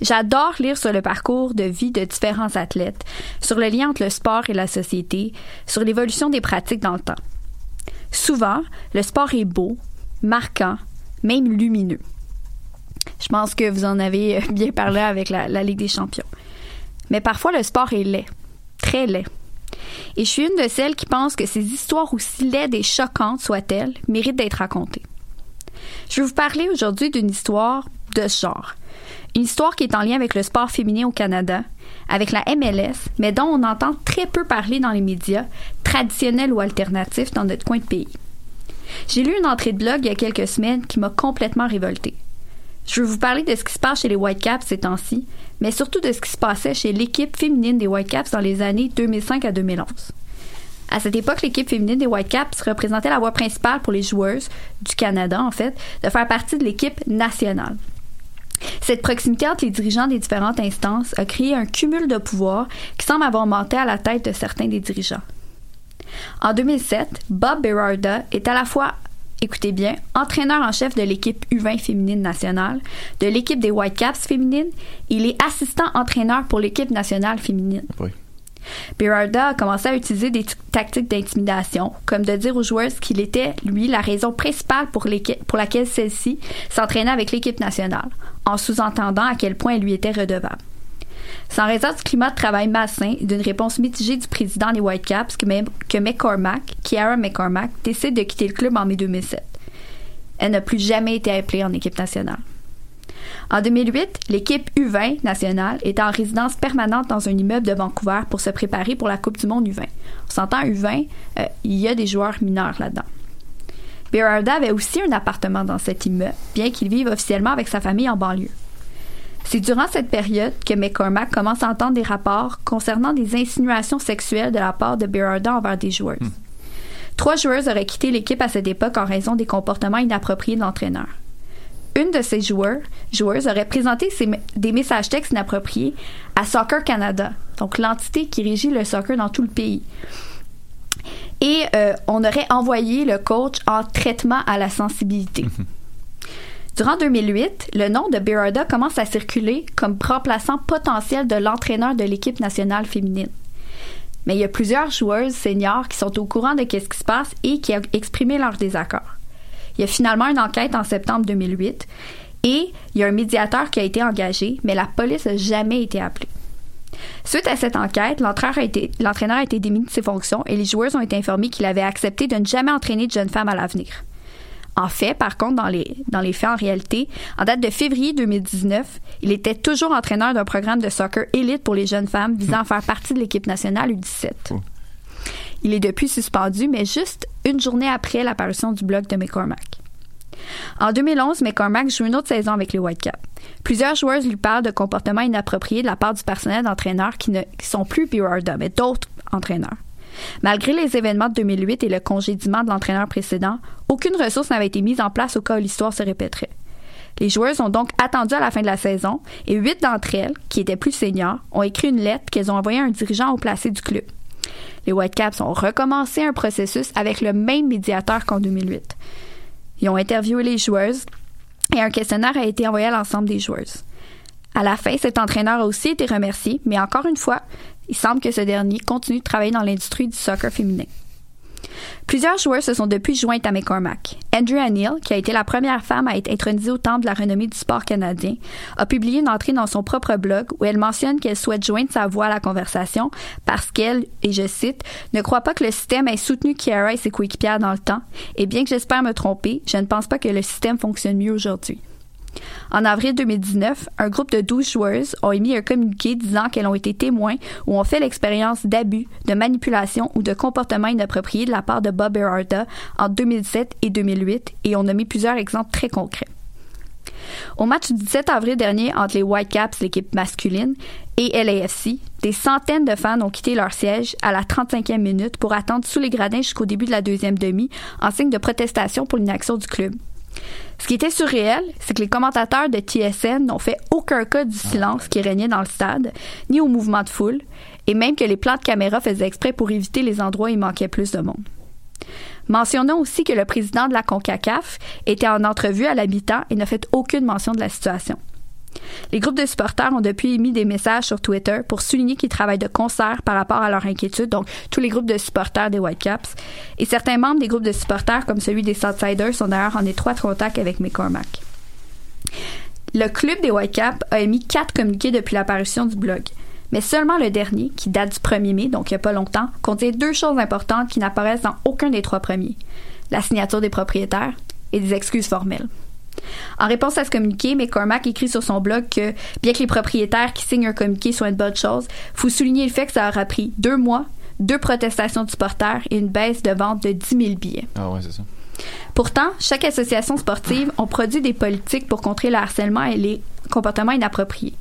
J'adore lire sur le parcours de vie de différents athlètes, sur le lien entre le sport et la société, sur l'évolution des pratiques dans le temps. Souvent, le sport est beau, marquant, même lumineux. Je pense que vous en avez bien parlé avec la, la Ligue des champions. Mais parfois, le sport est laid, très laid. Et je suis une de celles qui pense que ces histoires aussi laides et choquantes soient-elles méritent d'être racontées. Je vais vous parler aujourd'hui d'une histoire de ce genre. Une histoire qui est en lien avec le sport féminin au Canada, avec la MLS, mais dont on entend très peu parler dans les médias, traditionnels ou alternatifs dans notre coin de pays. J'ai lu une entrée de blog il y a quelques semaines qui m'a complètement révoltée. Je veux vous parler de ce qui se passe chez les Whitecaps ces temps-ci, mais surtout de ce qui se passait chez l'équipe féminine des Whitecaps dans les années 2005 à 2011. À cette époque, l'équipe féminine des Whitecaps représentait la voie principale pour les joueuses du Canada, en fait, de faire partie de l'équipe nationale. Cette proximité entre les dirigeants des différentes instances a créé un cumul de pouvoir qui semble avoir monté à la tête de certains des dirigeants. En 2007, Bob Berarda est à la fois écoutez bien, entraîneur en chef de l'équipe U20 féminine nationale, de l'équipe des Whitecaps féminines, il est assistant entraîneur pour l'équipe nationale féminine. Oui. Berarda a commencé à utiliser des tactiques d'intimidation, comme de dire aux joueuses qu'il était, lui, la raison principale pour, pour laquelle celle-ci s'entraînait avec l'équipe nationale, en sous-entendant à quel point elle lui était redevable. C'est en raison du climat de travail malsain et d'une réponse mitigée du président des Whitecaps que, que McCormack, Kiara McCormack, décide de quitter le club en mai 2007. Elle n'a plus jamais été appelée en équipe nationale. En 2008, l'équipe U20 nationale était en résidence permanente dans un immeuble de Vancouver pour se préparer pour la Coupe du Monde U20. On s'entend U20, euh, il y a des joueurs mineurs là-dedans. Berarda avait aussi un appartement dans cet immeuble, bien qu'il vive officiellement avec sa famille en banlieue. C'est durant cette période que McCormack commence à entendre des rapports concernant des insinuations sexuelles de la part de Berarda envers des joueuses. Trois joueuses auraient quitté l'équipe à cette époque en raison des comportements inappropriés de l'entraîneur. Une de ces joueurs, joueuses aurait présenté des messages textes inappropriés à Soccer Canada, donc l'entité qui régit le soccer dans tout le pays. Et euh, on aurait envoyé le coach en traitement à la sensibilité. Durant 2008, le nom de Berarda commence à circuler comme remplaçant potentiel de l'entraîneur de l'équipe nationale féminine. Mais il y a plusieurs joueuses seniors qui sont au courant de ce qui se passe et qui ont exprimé leur désaccord. Il y a finalement une enquête en septembre 2008 et il y a un médiateur qui a été engagé, mais la police n'a jamais été appelée. Suite à cette enquête, l'entraîneur a été, a été démis de ses fonctions et les joueuses ont été informées qu'il avait accepté de ne jamais entraîner de jeunes femmes à l'avenir. En fait, par contre, dans les, dans les faits, en réalité, en date de février 2019, il était toujours entraîneur d'un programme de soccer élite pour les jeunes femmes visant à faire partie de l'équipe nationale U17. Il est depuis suspendu, mais juste une journée après l'apparition du blog de McCormack. En 2011, McCormack joue une autre saison avec les Whitecaps. Plusieurs joueuses lui parlent de comportements inappropriés de la part du personnel d'entraîneurs qui ne qui sont plus Berarda, mais d'autres entraîneurs. Malgré les événements de 2008 et le congédiement de l'entraîneur précédent, aucune ressource n'avait été mise en place au cas où l'histoire se répéterait. Les joueuses ont donc attendu à la fin de la saison et huit d'entre elles, qui étaient plus seniors, ont écrit une lettre qu'elles ont envoyée à un dirigeant au placé du club. Les Whitecaps ont recommencé un processus avec le même médiateur qu'en 2008. Ils ont interviewé les joueuses et un questionnaire a été envoyé à l'ensemble des joueuses. À la fin, cet entraîneur a aussi été remercié, mais encore une fois, il semble que ce dernier continue de travailler dans l'industrie du soccer féminin. Plusieurs joueurs se sont depuis joints à McCormack. Andrea Neal, qui a été la première femme à être intronisée au temple de la renommée du sport canadien, a publié une entrée dans son propre blog où elle mentionne qu'elle souhaite joindre sa voix à la conversation parce qu'elle, et je cite, ne croit pas que le système ait soutenu Kiara et ses coéquipières dans le temps, et bien que j'espère me tromper, je ne pense pas que le système fonctionne mieux aujourd'hui. En avril 2019, un groupe de 12 joueuses ont émis un communiqué disant qu'elles ont été témoins ou ont fait l'expérience d'abus, de manipulation ou de comportements inappropriés de la part de Bob Berarda en 2007 et 2008 et ont nommé plusieurs exemples très concrets. Au match du 17 avril dernier entre les Whitecaps, l'équipe masculine, et LAFC, des centaines de fans ont quitté leur siège à la 35e minute pour attendre sous les gradins jusqu'au début de la deuxième demi en signe de protestation pour l'inaction du club. Ce qui était surréel, c'est que les commentateurs de TSN n'ont fait aucun cas du silence qui régnait dans le stade, ni au mouvement de foule, et même que les plans de caméra faisaient exprès pour éviter les endroits où il manquait plus de monde. Mentionnons aussi que le président de la CONCACAF était en entrevue à l'habitant et n'a fait aucune mention de la situation. Les groupes de supporters ont depuis émis des messages sur Twitter pour souligner qu'ils travaillent de concert par rapport à leur inquiétude, donc tous les groupes de supporters des Whitecaps. Et certains membres des groupes de supporters, comme celui des Southsiders, sont d'ailleurs en étroit contact avec McCormack. Le club des Whitecaps a émis quatre communiqués depuis l'apparition du blog. Mais seulement le dernier, qui date du 1er mai, donc il n'y a pas longtemps, contient deux choses importantes qui n'apparaissent dans aucun des trois premiers. La signature des propriétaires et des excuses formelles. En réponse à ce communiqué, McCormack écrit sur son blog que, bien que les propriétaires qui signent un communiqué soient une bonne chose, faut souligner le fait que ça aura pris deux mois, deux protestations de supporters et une baisse de vente de 10 000 billets. Ah ouais, c'est ça. Pourtant, chaque association sportive a produit des politiques pour contrer le harcèlement et les comportements inappropriés.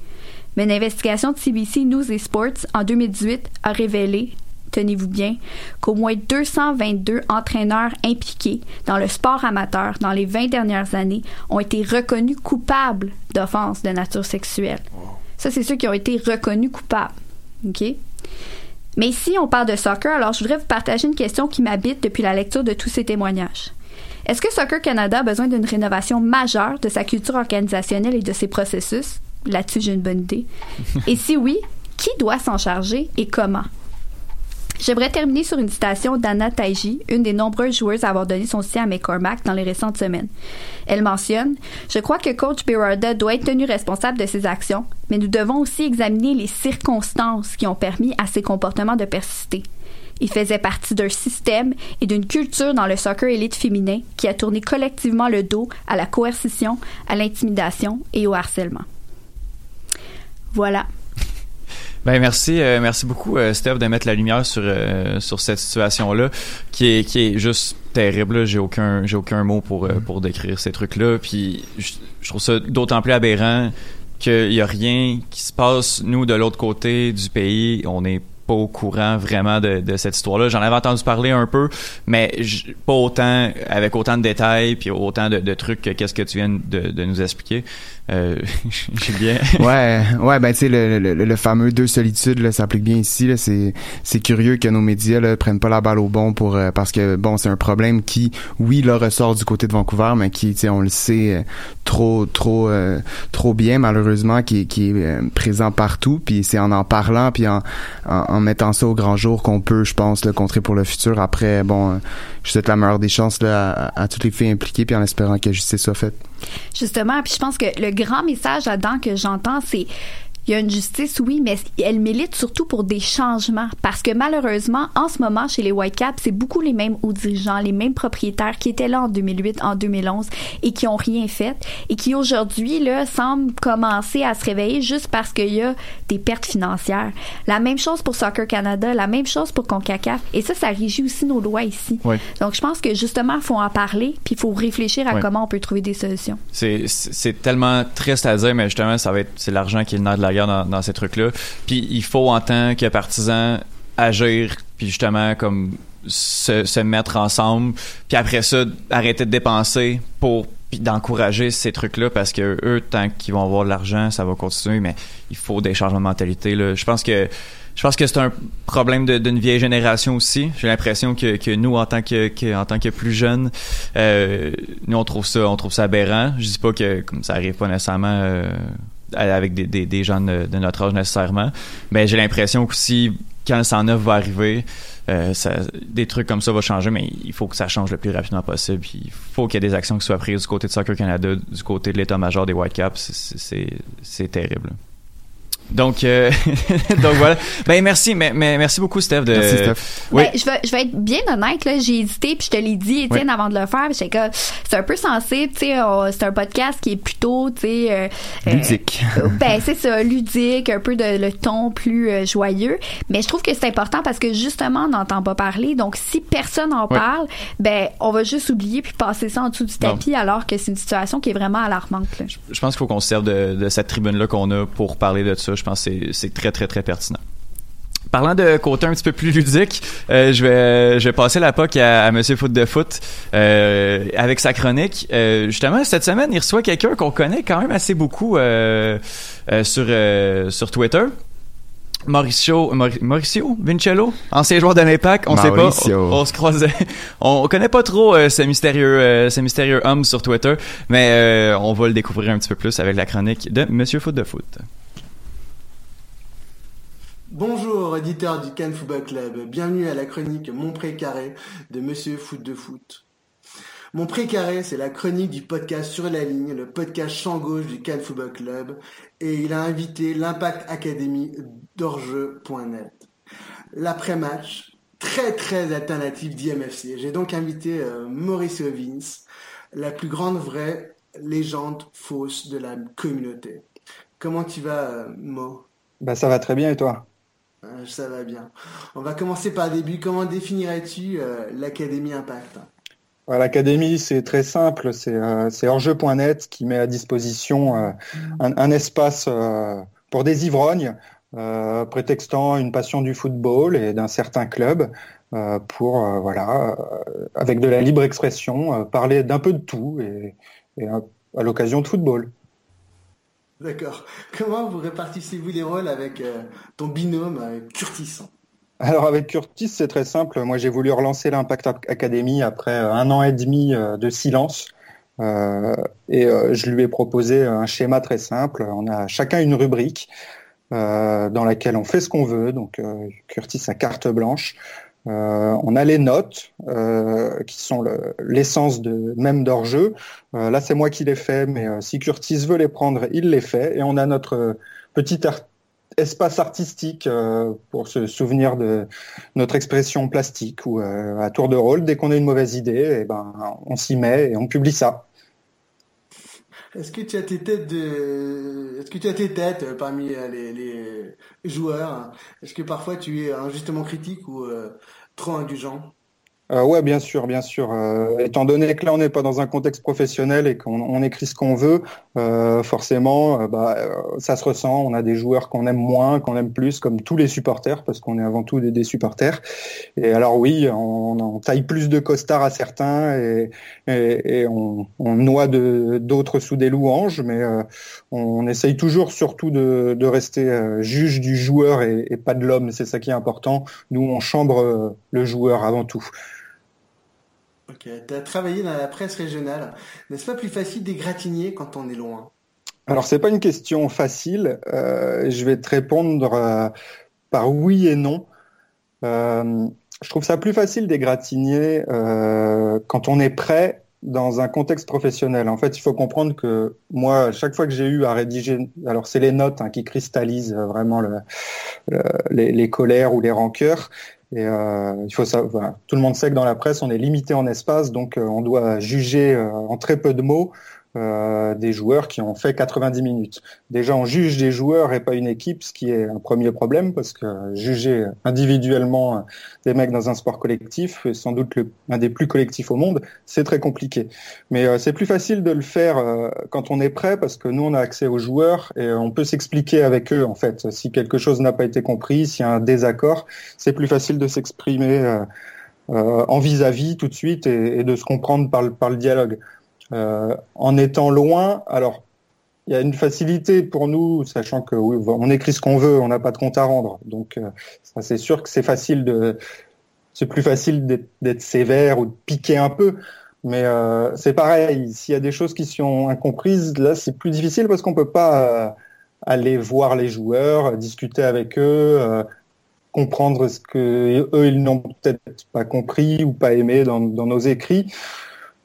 Mais une investigation de CBC News et Sports en 2018 a révélé, tenez-vous bien, qu'au moins 222 entraîneurs impliqués dans le sport amateur dans les 20 dernières années ont été reconnus coupables d'offenses de nature sexuelle. Ça, c'est ceux qui ont été reconnus coupables. OK? Mais ici, on parle de soccer, alors je voudrais vous partager une question qui m'habite depuis la lecture de tous ces témoignages. Est-ce que Soccer Canada a besoin d'une rénovation majeure de sa culture organisationnelle et de ses processus? Là-dessus, j'ai une bonne idée. et si oui, qui doit s'en charger et comment? J'aimerais terminer sur une citation d'Anna Taiji, une des nombreuses joueuses à avoir donné son soutien à McCormack dans les récentes semaines. Elle mentionne Je crois que coach Berarda doit être tenu responsable de ses actions, mais nous devons aussi examiner les circonstances qui ont permis à ses comportements de persister. Il faisait partie d'un système et d'une culture dans le soccer élite féminin qui a tourné collectivement le dos à la coercition, à l'intimidation et au harcèlement. Voilà. Ben merci, euh, merci beaucoup, euh, Steph, de mettre la lumière sur euh, sur cette situation-là, qui est qui est juste terrible. J'ai aucun j'ai aucun mot pour pour décrire ces trucs-là. Puis je, je trouve ça d'autant plus aberrant qu'il y a rien qui se passe nous de l'autre côté du pays. On est pas au courant vraiment de, de cette histoire-là. J'en avais entendu parler un peu, mais pas autant, avec autant de détails puis autant de, de trucs que qu'est-ce que tu viens de, de nous expliquer. Euh, j'ai ouais, ouais, ben tu sais le, le, le, fameux deux solitudes là, s'applique bien ici. C'est c'est curieux que nos médias là prennent pas la balle au bon pour euh, parce que bon c'est un problème qui oui là ressort du côté de Vancouver, mais qui tu sais on le sait euh, trop trop euh, trop bien malheureusement qui qui est présent partout. Puis c'est en en parlant puis en, en, mettant ça au grand jour qu'on peut, je pense, le contrer pour le futur. Après bon, je souhaite la meilleure des chances là à, à toutes les filles impliquées puis en espérant que justice soit faite. Justement, puis je pense que le grand message là-dedans que j'entends, c'est il y a une justice, oui, mais elle milite surtout pour des changements. Parce que malheureusement, en ce moment, chez les Whitecaps, c'est beaucoup les mêmes hauts dirigeants, les mêmes propriétaires qui étaient là en 2008, en 2011 et qui ont rien fait et qui aujourd'hui, là, semblent commencer à se réveiller juste parce qu'il y a des pertes financières. La même chose pour Soccer Canada, la même chose pour CONCACAF. Et ça, ça régit aussi nos lois ici. Oui. Donc, je pense que justement, il faut en parler puis il faut réfléchir à comment on peut trouver des solutions. C'est tellement triste à dire, mais justement, ça va être, c'est l'argent qui est le nerf de la dans, ces trucs-là. Puis il faut, en tant que partisan, agir, puis justement, comme se, mettre ensemble, puis après ça, arrêter de dépenser pour puis d'encourager ces trucs-là parce que eux, tant qu'ils vont avoir de l'argent, ça va continuer, mais il faut des changements de mentalité. Là. Je pense que je pense que c'est un problème d'une vieille génération aussi. J'ai l'impression que, que, nous, en tant que, en tant que plus jeunes, euh, nous on trouve ça, on trouve ça aberrant. Je dis pas que comme ça arrive pas nécessairement euh, avec des, gens de, notre âge nécessairement. Mais j'ai l'impression qu'aussi, quand le 109 va arriver, euh, des trucs comme ça vont changer, mais il faut que ça change le plus rapidement possible. il faut qu'il y ait des actions qui soient prises du côté de Soccer Canada, du côté de l'état-major des Whitecaps. C'est terrible. Donc, euh, donc voilà. Ben merci, mais, mais, merci beaucoup Steph. De... Merci Steph. Oui. Ben, je vais je vais être bien honnête là. J'ai hésité puis je te l'ai dit Étienne avant de le faire. J'étais que c'est un peu sensible, tu sais. C'est un podcast qui est plutôt, tu sais. Euh, euh ludique. ben c'est ça, ludique, un peu de le ton plus euh, joyeux. Mais je trouve que c'est important parce que justement on n'entend pas parler. Donc si personne en parle, ben on va juste oublier puis passer ça en dessous du tapis alors que c'est une situation qui est vraiment alarmante. Là. Je, je pense qu'il faut qu'on se serve de, de cette tribune là qu'on a pour parler de ça je pense que c'est très, très, très pertinent. Parlant de côté un petit peu plus ludique, euh, je vais je vais passer la POC à, à Monsieur Foot de Foot euh, avec sa chronique. Euh, justement, cette semaine, il reçoit quelqu'un qu'on connaît quand même assez beaucoup sur sur Twitter. Mauricio, Mauricio Vincello, ancien joueur de l'Impact, on sait pas, on, se croisait, on, connaît pas trop ce mystérieux, ce mystérieux homme sur Twitter, mais on va le découvrir un petit peu plus avec la chronique de Monsieur Foot de Foot. Bonjour, éditeur du Cannes Football Club. Bienvenue à la chronique Mon Précaré de Monsieur Foot de Foot. Mon Précaré, c'est la chronique du podcast Sur la ligne, le podcast champ gauche du Cannes Football Club, et il a invité l'Impact Academy d'Orjeu.net. L'après-match, très très alternatif d'IMFC. J'ai donc invité euh, Mauricio Vince, la plus grande vraie légende fausse de la communauté. Comment tu vas, euh, Mo? Bah ça va très bien et toi? Ça va bien. On va commencer par le début. Comment définirais-tu euh, l'Académie Impact? L'Académie, c'est très simple. C'est euh, qui met à disposition euh, un, espace pour des ivrognes, prétextant une passion du football et d'un certain club, pour, voilà, avec de la libre expression, parler d'un peu de tout et à l'occasion de football. D'accord. Comment vous répartissez-vous les rôles avec euh, ton binôme, avec Curtis? Alors avec Curtis, c'est très simple. Moi, j'ai voulu relancer l'Impact Academy après un an et demi de silence. Euh, et euh, je lui ai proposé un schéma très simple. On a chacun une rubrique euh, dans laquelle on fait ce qu'on veut. Donc Curtis a carte blanche. On a les notes qui sont l'essence même d'hors-jeu. là, c'est moi qui les fais, mais si Curtis veut les prendre, il les fait. Et on a notre petit espace artistique pour se souvenir de notre expression plastique ou à tour de rôle, dès qu'on a une mauvaise idée, eh ben, on s'y met et on publie ça. Est-ce que tu as tes têtes est-ce que tu as tes têtes euh, parmi euh, les, les joueurs Est-ce que parfois tu es injustement critique ou euh, trop indulgent? Euh, ouais, bien sûr, bien sûr. Euh, étant donné que là, on n'est pas dans un contexte professionnel et qu'on on écrit ce qu'on veut, euh, forcément, euh, bah, ça se ressent. On a des joueurs qu'on aime moins, qu'on aime plus, comme tous les supporters, parce qu'on est avant tout des, supporters. Et alors oui, on, taille plus de costards à certains et, on, noie d'autres sous des louanges, mais on, essaye toujours, surtout, de, rester juge du joueur et pas de l'homme. C'est ça qui est important. Nous, on chambre le joueur avant tout. Ok, tu as travaillé dans la presse régionale. N'est-ce pas plus facile d'égratigner quand on est loin? Alors, c'est pas une question facile. Euh, je vais te répondre euh, par oui et non. Euh, je trouve ça plus facile d'égratigner euh, quand on est prêt dans un contexte professionnel. En fait, il faut comprendre que moi, chaque fois que j'ai eu à rédiger, alors c'est les notes hein, qui cristallisent vraiment le, le, les, les, colères ou les rancœurs, euh, il faut savoir, tout le monde sait que dans la presse, on est limité en espace, donc euh, on doit juger euh, en très peu de mots euh, des joueurs qui ont fait 90 minutes. Déjà, on juge des joueurs et pas une équipe, ce qui est un premier problème, parce que juger individuellement des mecs dans un sport collectif, sans doute un des plus collectifs au monde, c'est très compliqué. Mais euh, c'est plus facile de le faire euh, quand on est prêt, parce que nous, on a accès aux joueurs et on peut s'expliquer avec eux, en fait. Si quelque chose n'a pas été compris, s'il y a un désaccord, c'est plus facile de s'exprimer en vis-à-vis -vis tout de suite et, de se comprendre par le dialogue. Euh, en étant loin, alors il y a une facilité pour nous, sachant que on écrit ce qu'on veut, on n'a pas de compte à rendre. Donc euh, c'est sûr que c'est facile de, c'est plus facile d'être sévère ou de piquer un peu. Mais euh, c'est pareil, s'il y a des choses qui sont incomprises, là c'est plus difficile parce qu'on peut pas euh, aller voir les joueurs, discuter avec eux, comprendre ce que eux ils n'ont peut-être pas compris ou pas aimé dans, dans nos écrits.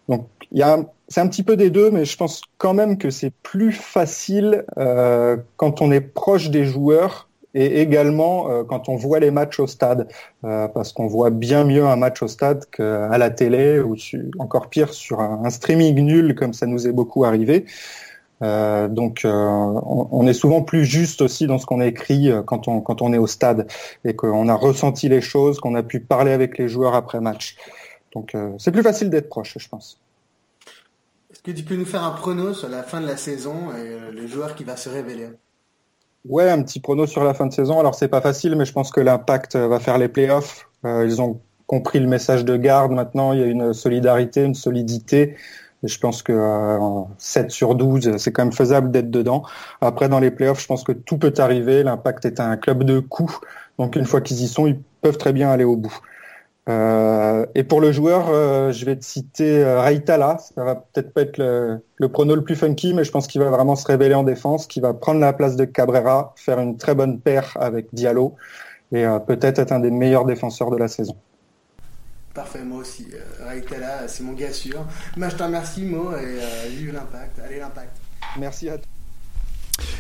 Donc il y a c'est un petit peu des deux, mais je pense quand même que c'est plus facile euh, quand on est proche des joueurs et également euh, quand on voit les matchs au stade, euh, parce qu'on voit bien mieux un match au stade qu'à la télé ou encore pire sur un, streaming nul comme ça nous est beaucoup arrivé. Donc on, on, est souvent plus juste aussi dans ce qu'on écrit quand on, quand on est au stade et qu'on a ressenti les choses, qu'on a pu parler avec les joueurs après match. Donc c'est plus facile d'être proche, je pense. Que tu peux nous faire un prono sur la fin de la saison et euh, le joueur qui va se révéler? Ouais, un petit prono sur la fin de saison. Alors c'est pas facile, mais je pense que l'Impact va faire les playoffs. Euh, ils ont compris le message de garde. Maintenant, il y a une solidarité, une solidité. Et je pense que euh, 7 sur 12, c'est quand même faisable d'être dedans. Après, dans les playoffs, je pense que tout peut arriver. L'Impact est un club de coups. Donc une fois qu'ils y sont, ils peuvent très bien aller au bout. Euh, et pour le joueur, euh, je vais te citer euh, Raitala. Ça va peut-être pas être le, le, prono le plus funky, mais je pense qu'il va vraiment se révéler en défense, qu'il va prendre la place de Cabrera, faire une très bonne paire avec Diallo et euh, peut-être être un des meilleurs défenseurs de la saison. Parfait, moi aussi. Raitala, c'est mon gars sûr. Mais je te remercie, Mo, et vive l'impact. Allez, l'impact. Merci à toi.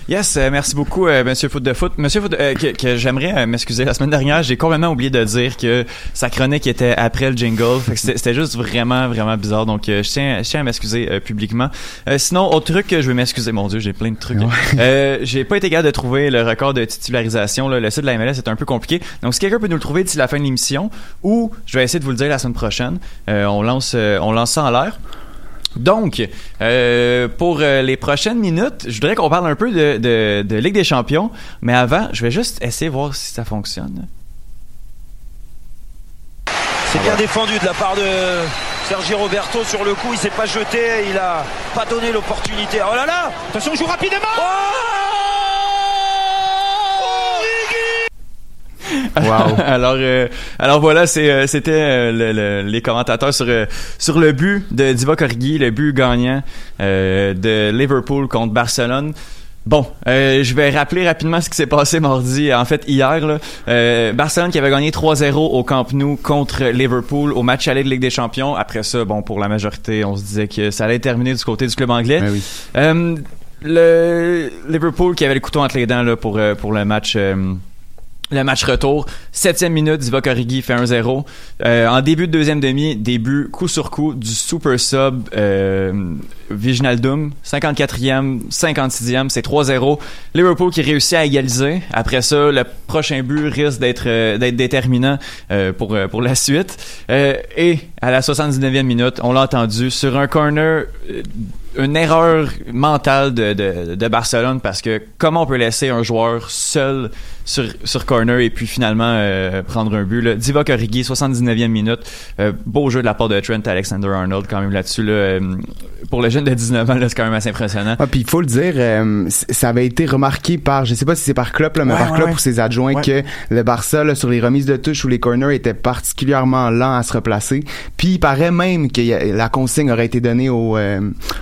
Yes, euh, merci beaucoup, euh, Monsieur Foot de Foot. Monsieur Foot, euh, que, que j'aimerais m'excuser. La semaine dernière, j'ai complètement oublié de dire que sa chronique était après le jingle. C'était juste vraiment, vraiment bizarre. Donc, je tiens, je tiens à m'excuser publiquement. sinon, autre truc je veux m'excuser. Mon Dieu, j'ai plein de trucs. Ouais. j'ai pas été capable de trouver le record de titularisation. Là. Le site de la MLS est un peu compliqué. Donc, si quelqu'un peut nous le trouver d'ici la fin de l'émission, ou je vais essayer de vous le dire la semaine prochaine. on lance, on lance ça en l'air. Donc, euh, pour euh, les prochaines minutes, je voudrais qu'on parle un peu de, de, de, Ligue des Champions, mais avant, je vais juste essayer de voir si ça fonctionne. C'est bien défendu de la part de Sergi Roberto sur le coup, il s'est pas jeté, il a pas donné l'opportunité. Oh là là Attention, joue rapidement oh Wow. alors, euh, alors voilà, c'est, euh, c'était euh, le- le- les commentateurs sur euh, sur le but de Divock Origi, le but gagnant euh, de Liverpool contre Barcelone. Bon, euh, je vais rappeler rapidement ce qui s'est passé mardi, en fait hier. Là. Euh, Barcelone qui avait gagné 3-0 au Camp Nou contre Liverpool au match aller de Ligue des Champions. Après ça, bon, pour la majorité, on se disait que ça allait terminer du côté du club anglais. Euh, le Liverpool qui avait le couteau entre les dents là, pour, euh, pour le match. Le match retour, septième minute, Divock Origi fait 1-0. Euh, en début de deuxième demi, début coup sur coup du super sub euh, Viginaldum, 54e, 56e, c'est 3-0. Liverpool qui réussit à égaliser. Après ça, le prochain but risque d'être euh, déterminant euh, pour pour la suite. Et à la 79e minute, on l'a entendu sur un corner une erreur mentale de, de, de Barcelone parce que comment on peut laisser un joueur seul sur, sur corner et puis finalement euh, prendre un but là. Divock Origi 79e minute Euh, beau jeu de la part de Trent Alexander-Arnold quand même là-dessus là, Euh, pour le jeune de 19 ans là, c'est quand même assez impressionnant Ah, puis il faut le dire, euh, ça avait été remarqué par, je sais pas si c'est par Klopp, là, mais Ouais, par ouais, Klopp ouais. ou ses adjoints, que le Barça, là, sur les remises de touche ou les corners, était particulièrement lent à se replacer. Puis il paraît même que a- la consigne aurait été donnée aux, euh,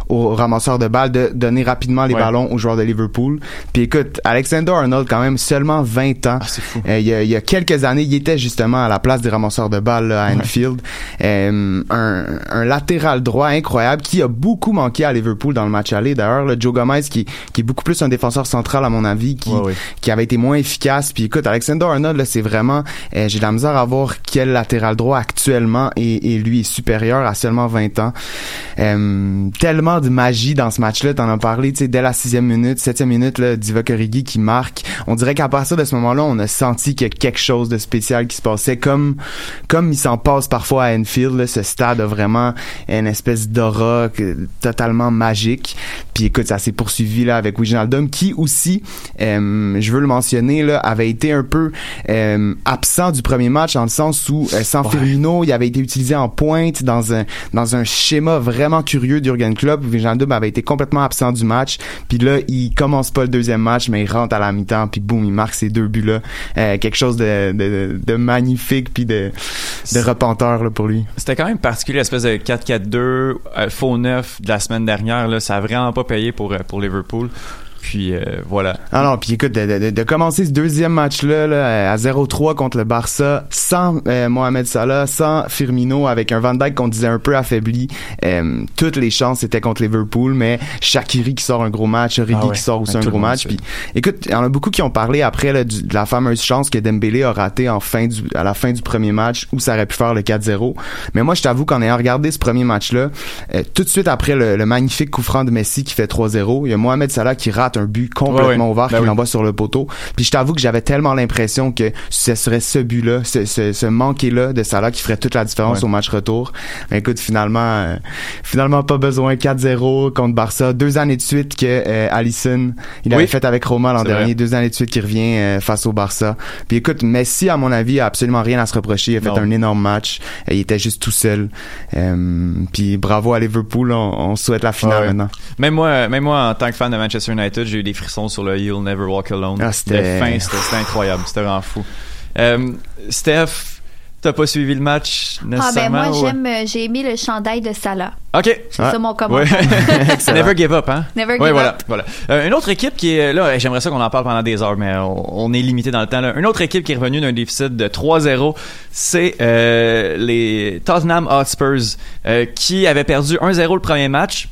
aux ramasseurs de balles de donner rapidement les Ouais. ballons aux joueurs de Liverpool. Puis écoute, Alexander Arnold, quand même, seulement 20 ans. Euh, il, y a, il y a quelques années, il était justement à la place des ramasseurs de balles là, à Anfield. Euh, un, un latéral droit incroyable qui a beaucoup manqué à Liverpool dans le match aller. D'ailleurs, le Joe Gomez qui, qui est beaucoup plus un défenseur central à mon avis, qui, Ouais, ouais. qui avait été moins efficace. Puis écoute, Alexander Arnold, là, c'est vraiment, euh, j'ai de la misère à voir quel latéral droit actuellement et, et lui est supérieur à seulement 20 ans. Tellement de magie dans ce match-là, t'en as parlé, tu sais, dès la sixième minute, septième minute, là, Divock Origi qui marque. On dirait qu'à partir de ce moment-là, on a senti qu'il y a quelque chose de spécial qui se passait, comme comme il s'en passe parfois à Enfield. Là, ce stade a vraiment une espèce d'aura totalement magique. Puis écoute, ça s'est poursuivi là avec Wijnaldum qui aussi, euh, je veux le mentionner, là, avait été un peu euh, absent du premier match dans le sens où euh, sans Firmino, il avait été utilisé en pointe dans un dans un schéma vraiment curieux d'Urgen Klopp. Wijnaldum avait été complètement absent du match. Puis là, il commence pas le deuxième match, mais il rentre à la mi-temps. Puis boum, il marque ces deux buts là. Euh, quelque chose de, de, de magnifique puis de de repenteur là, pour lui. C'était quand même particulier, l'espèce de 4-4-2, euh, faux neuf de la semaine dernière. Là, ça a vraiment pas payé pour, euh, pour Liverpool. Puis euh, voilà. Ah non, puis écoute, de, de- de commencer ce deuxième match-là là, à 0-3 contre le Barça, sans euh, Mohamed Salah, sans Firmino, avec un Van Dijk qu'on disait un peu affaibli, euh, toutes les chances étaient contre Liverpool, mais Shakiri qui sort un gros match, Origi Ah ouais, qui sort aussi ouais, un gros match. Puis écoute, il y en a beaucoup qui ont parlé après là, du- de la fameuse chance que Dembélé a raté en fin du, à la fin du premier match où ça aurait pu faire le 4-0. Mais moi, je t'avoue qu'en ayant regardé ce premier match-là, euh, tout de suite après le, le magnifique coup franc de Messi qui fait 3-0, il y a Mohamed Salah qui rate un but complètement Ouais, ouvert Ben qui oui. l'envoie sur le poteau. Puis je t'avoue que j'avais tellement l'impression que ce serait ce but-là, ce, ce, ce manqué-là de Salah qui ferait toute la différence Ouais. au match retour. Mais écoute, finalement, euh, finalement pas besoin 4-0 contre Barça. Deux années de suite que euh, Alisson, il avait Oui. fait avec Roma l'an dernier. vrai. Deux années de suite qu'il revient euh, face au Barça. Puis écoute, Messi, à mon avis, a absolument rien à se reprocher. Il a fait Non. un énorme match. Il était juste tout seul. Euh, puis bravo à Liverpool. On, on souhaite la finale Ouais. maintenant. Même moi, même moi, en tant que fan de Manchester United, j'ai eu des frissons sur le You'll Never Walk Alone. Ah, c'était- fin, c'était incroyable. C'était vraiment fou. Euh, Steph, t'as pas suivi le match Ah ben nécessairement? moi ou- j'aime euh, j'ai aimé le chandail de Salah. Ok. C'est ça mon commentaire. Ouais. Never give up, hein? Never Ouais, give voilà, up. Voilà. Euh, une autre équipe qui est là, j'aimerais ça qu'on en parle pendant des heures, mais on, on est limité dans le temps. Là. Une autre équipe qui est revenue d'un déficit de 3-0, c'est euh, les Tottenham Hotspurs euh, qui avaient perdu 1-0 le premier match.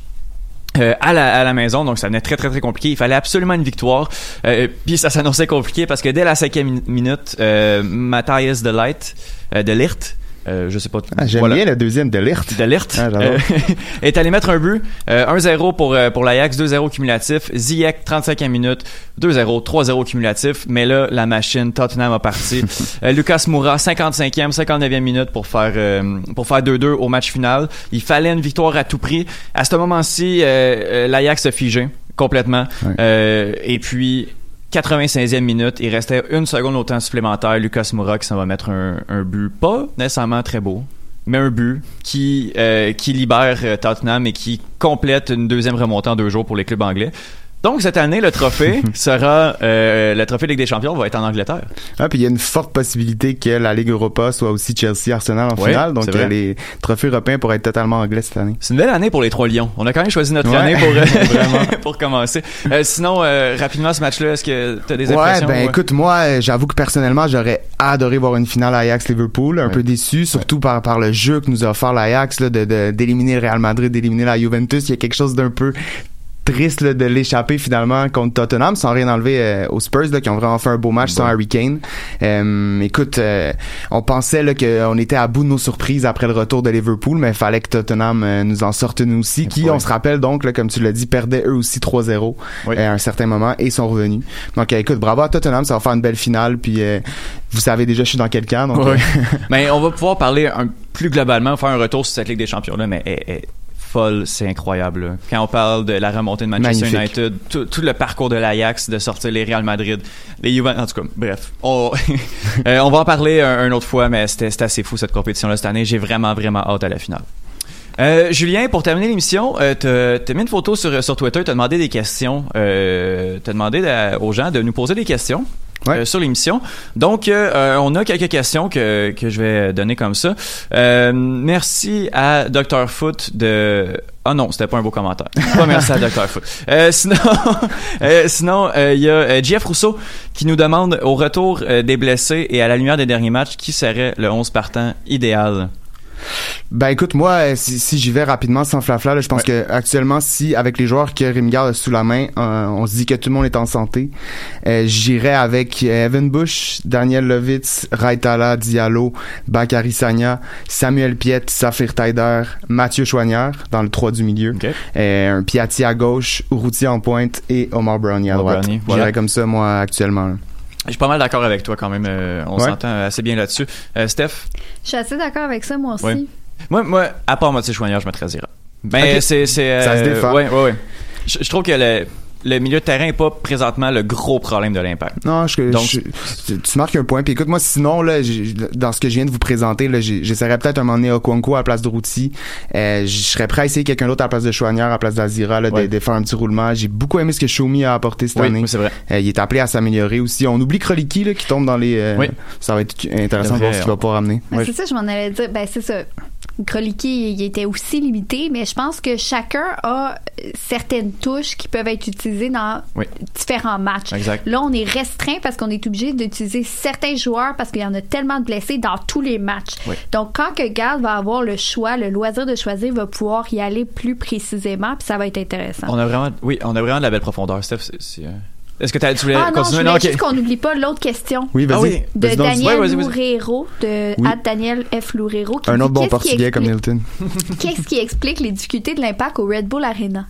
Euh, à, la, à la maison, donc ça venait très très très compliqué. Il fallait absolument une victoire. Euh, puis ça s'annonçait compliqué parce que dès la cinquième min- minute, euh, Matthias de Light, euh, de Lirt, euh, je sais pas. Ah, J'aime voilà. bien le deuxième de Lirt. De Lirt. Ah. Euh, est allé mettre un but. Euh, 1-0 pour, euh, pour l'Ajax, 2-0 cumulatif. Ziyech, 35e minute, 2-0, 3-0 cumulatif. Mais là, la machine Tottenham a parti. Euh, Lucas Moura, 55e, 59e minute pour faire euh, pour faire 2-2 au match final. Il fallait une victoire à tout prix. À ce moment-ci, euh, euh, l'Ajax a figé complètement. Euh, et puis 95e minute, il restait une seconde au temps supplémentaire. Lucas Moura qui s'en va mettre un, un but pas nécessairement très beau, mais un but qui euh, qui libère euh, Tottenham et qui complète une deuxième remontée en deux jours pour les clubs anglais. Donc cette année, le trophée sera euh, le trophée Ligue des Champions va être en Angleterre. Ah, puis il y a une forte possibilité que la Ligue Europa soit aussi Chelsea Arsenal en finale. Donc euh, les trophées européens pourraient être totalement anglais cette année. C'est une belle année pour les trois Lions. On a quand même choisi notre Ouais, année pour euh, pour commencer. Euh, sinon, euh, rapidement ce match-là, est-ce que tu as des Ouais, impressions ben ouais? écoute, moi, euh, j'avoue que personnellement, j'aurais adoré voir une finale Ajax-Liverpool. Un peu déçu, surtout par, par le jeu que nous a offert l'Ajax, là, de- d'éliminer le Real Madrid, d'éliminer la Juventus. Il y a quelque chose d'un peu triste là, de l'échapper finalement contre Tottenham sans rien enlever euh, aux Spurs là, qui ont vraiment fait un beau match sans Harry Kane. Euh, écoute, euh, on pensait là qu'on était à bout de nos surprises après le retour de Liverpool, mais il fallait que Tottenham nous en sorte nous aussi, qui, on se rappelle donc, là, comme tu l'as dit, perdaient eux aussi 3-0 euh, à un certain moment et sont revenus. Donc écoute, bravo à Tottenham, ça va faire une belle finale, puis vous savez déjà je suis dans quel camp, donc Mais on va pouvoir parler un, plus globalement, faire un retour sur cette Ligue des Champions-là, mais elle est folle, c'est incroyable. là. Quand on parle de la remontée de Manchester Magnifique. United, tout, tout le parcours de l'Ajax, de sortir les Real Madrid, les Juventus, en tout cas, bref. On, euh, on va en parler un, un autre fois, mais c'était c'était assez fou cette compétition-là cette année. J'ai vraiment, vraiment hâte à la finale. Euh, Julien, pour terminer l'émission, euh, t'as t'as mis une photo sur, sur Twitter, t'as demandé des questions, euh, t'as demandé aux gens de nous poser des questions. Euh, sur l'émission. Donc, euh, euh, on a quelques questions que, que je vais donner comme ça. Euh, merci à Dr. Foot de... Ah non, c'était pas un beau commentaire. Pas merci à Dr. Foot. Euh, sinon, euh, sinon, euh, il y a Jeff Rousseau qui nous demande au retour des blessés et à la lumière des derniers matchs, qui serait le 11 partant idéal? Ben écoute, moi, euh, si, si j'y vais rapidement sans flafla, je pense que actuellement, si avec les joueurs que Rémi Garde a sous la main, euh, on se dit que tout le monde est en santé, euh, j'irais avec euh, Evan Bush, Daniel Lovitz, Raitala, Diallo, Bakary Sagna, Samuel Piet, Safir Taider, Mathieu Chouanière dans le 3 du milieu, euh, un Piatti à gauche, Urruti en pointe et Omar Brownie à Omar droite. Brownie, J'irais voilà. comme ça, moi, actuellement. là. Je suis pas mal d'accord avec toi quand même. euh, on Ouais. s'entend assez bien là-dessus. Euh, Steph? Je suis assez d'accord avec ça, moi aussi. Ouais. Moi, moi, à part Mathieu Chouanière, je mettrais Zira. Ben, Ok. c'est, c'est, Ça se euh, défend. Ouais, ouais, ouais. Je, je trouve que le, le milieu de terrain est pas présentement le gros problème de l'impact. Non, je, Donc- je- tu- tu marques un point. Puis écoute, moi, sinon, là, dans ce que je viens de vous présenter, j'essaierais peut-être un moment donné Okonkwo à la place de Routy. Euh, je serais prêt à essayer quelqu'un d'autre à la place de Chouanière, à la place d'Azira, de- faire un petit roulement. J'ai beaucoup aimé ce que Shomi a apporté cette Oui, année. oui, c'est vrai. Euh, il est appelé à s'améliorer aussi. On oublie Kroliki, là, qui tombe dans les... euh, Oui. Ça va être intéressant de voir ce qu'il va pouvoir amener. Ben, c'est ça, je m'en allais dire. Ben, c'est ça. Il était aussi limité, mais je pense que chacun a euh, certaines touches qui peuvent être utilisées dans Oui. différents matchs. Exact. Là, on est restreint parce qu'on est obligé d'utiliser certains joueurs parce qu'il y en a tellement de blessés dans tous les matchs. Oui. Donc, quand que Gad va avoir le choix, le loisir de choisir, il va pouvoir y aller plus précisément, puis ça va être intéressant. On a vraiment, oui, on a vraiment de la belle profondeur, Steph. c'est- c'est, euh, Est-ce que tu voulais Ah non, je continuer? voulais ok. juste qu'on n'oublie pas l'autre question. Oui, vas-y. Ah oui. De. Daniel Ouais. Loureiro, de Oui. at Daniel F. Loureiro. qui Un dit autre bon portugais comme Milton. Qu'est-ce qui explique les difficultés de l'impact au Red Bull Arena?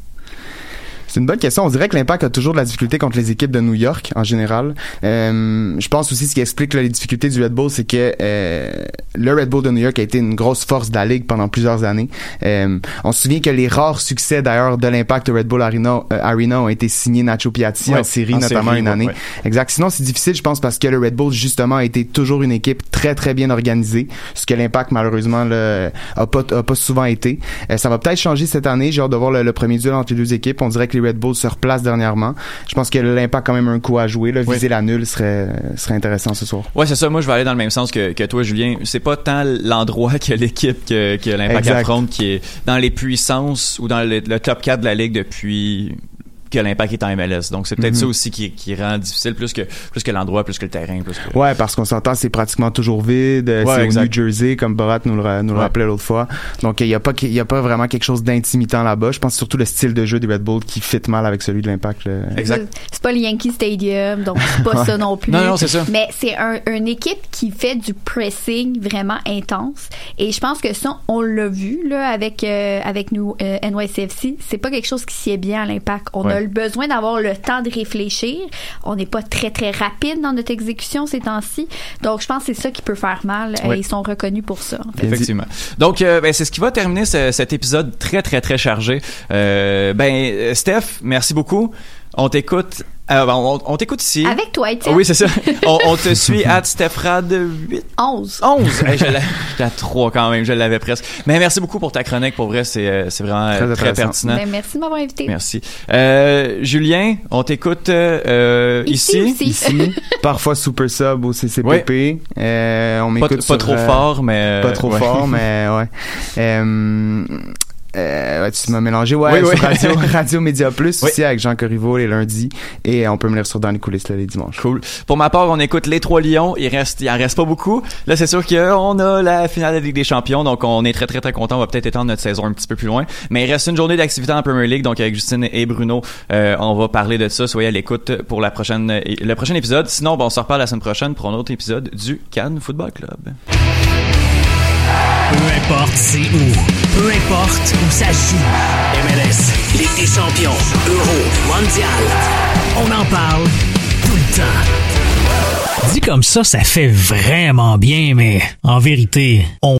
C'est une bonne question. On dirait que l'impact a toujours de la difficulté contre les équipes de New York en général. Euh, je pense aussi ce qui explique là, les difficultés du Red Bull, c'est que euh, le Red Bull de New York a été une grosse force de la ligue pendant plusieurs années. Euh, on se souvient que les rares succès d'ailleurs de l'impact au Red Bull Arena, euh, Arena ont été signés Nacho Piatti Ouais, en série en notamment série, une ouais, année. ouais. Exact. Sinon c'est difficile, je pense, parce que le Red Bull justement a été toujours une équipe très très bien organisée, ce que l'impact malheureusement là, a pas a pas souvent été. Euh, ça va peut-être changer cette année. J'ai hâte de voir le, le premier duel entre les deux équipes. On dirait que les Red Bulls se replacent dernièrement. Je pense que l'impact a quand même un coup à jouer. Là. Viser la nulle serait serait intéressant ce soir. Ouais, c'est ça. Moi, je vais aller dans le même sens que, que toi, Julien. C'est pas tant l'endroit que l'équipe que, que l'impact affronte qui est dans les puissances ou dans le, le top 4 de la ligue depuis que l'impact est en MLS. Donc, c'est peut-être Mhm. ça aussi qui, qui rend difficile plus que, plus que l'endroit, plus que le terrain, plus que... Ouais, parce qu'on s'entend, c'est pratiquement toujours vide. Euh, Ouais, c'est au exact. New Jersey, comme Borat nous le, nous le rappelait l'autre fois. Donc, il y a pas, il y a pas vraiment quelque chose d'intimitant là-bas. Je pense surtout le style de jeu des Red Bull qui fit mal avec celui de l'Impact. là. C'est pas le Yankee Stadium, donc c'est pas ça non plus. Non, non, c'est ça. Mais c'est un, une équipe qui fait du pressing vraiment intense. Et je pense que ça, on l'a vu là avec euh, avec nous euh, NYCFC. C'est pas quelque chose qui sied bien à l'impact. On a Le besoin d'avoir le temps de réfléchir. On n'est pas très très rapide dans notre exécution ces temps-ci. Donc je pense que c'est ça qui peut faire mal. Ils sont reconnus pour ça. en fait. Effectivement. Donc, euh, ben, c'est ce qui va terminer ce- cet épisode très, très, très chargé. Euh, ben, Steph, merci beaucoup. On t'écoute Euh, ben, on, on t'écoute ici. Avec toi, Étienne. Oui, c'est ça. On, on te suit à Stephrad 8. 11. 11. Hey, je l'ai- J'étais à 3 quand même, je l'avais presque. Mais merci beaucoup pour ta chronique. Pour vrai, c'est euh, c'est vraiment euh, Très très, intéressant. pertinent. Ben, merci de m'avoir invité. Merci. Euh, Julien, on t'écoute euh, euh, Ici ici. aussi. Ici, parfois Super Sub au CCPP. Euh, on Pas, m'écoute pas trop euh, fort, mais... Pas trop ouais. fort, mais ouais. Euh, ouais, tu m'as mélangé. Ouais, Oui, oui. Radio, Radio Média Plus Oui. aussi avec Jean Corriveau les lundis. Et on peut me lire sur Dans les coulisses là, les dimanches. Cool. Pour ma part, on écoute les trois Lions. Il reste, il en reste pas beaucoup. Là, c'est sûr qu'on a la finale de la Ligue des Champions, donc on est très très très content. On va peut-être étendre notre saison un petit peu plus loin. Mais il reste une journée d'activité en Premier League, donc avec Justine et Bruno, euh, on va parler de ça. Soyez à l'écoute pour la prochaine, le prochain épisode. Sinon, bon, on se reparle la semaine prochaine pour un autre épisode du Cannes Football Club. Peu importe c'est où, peu importe où ça joue. MLS, Ligue des champions, Euro, Mondial. On en parle tout le temps. Dit comme ça, ça fait vraiment bien, mais en vérité, on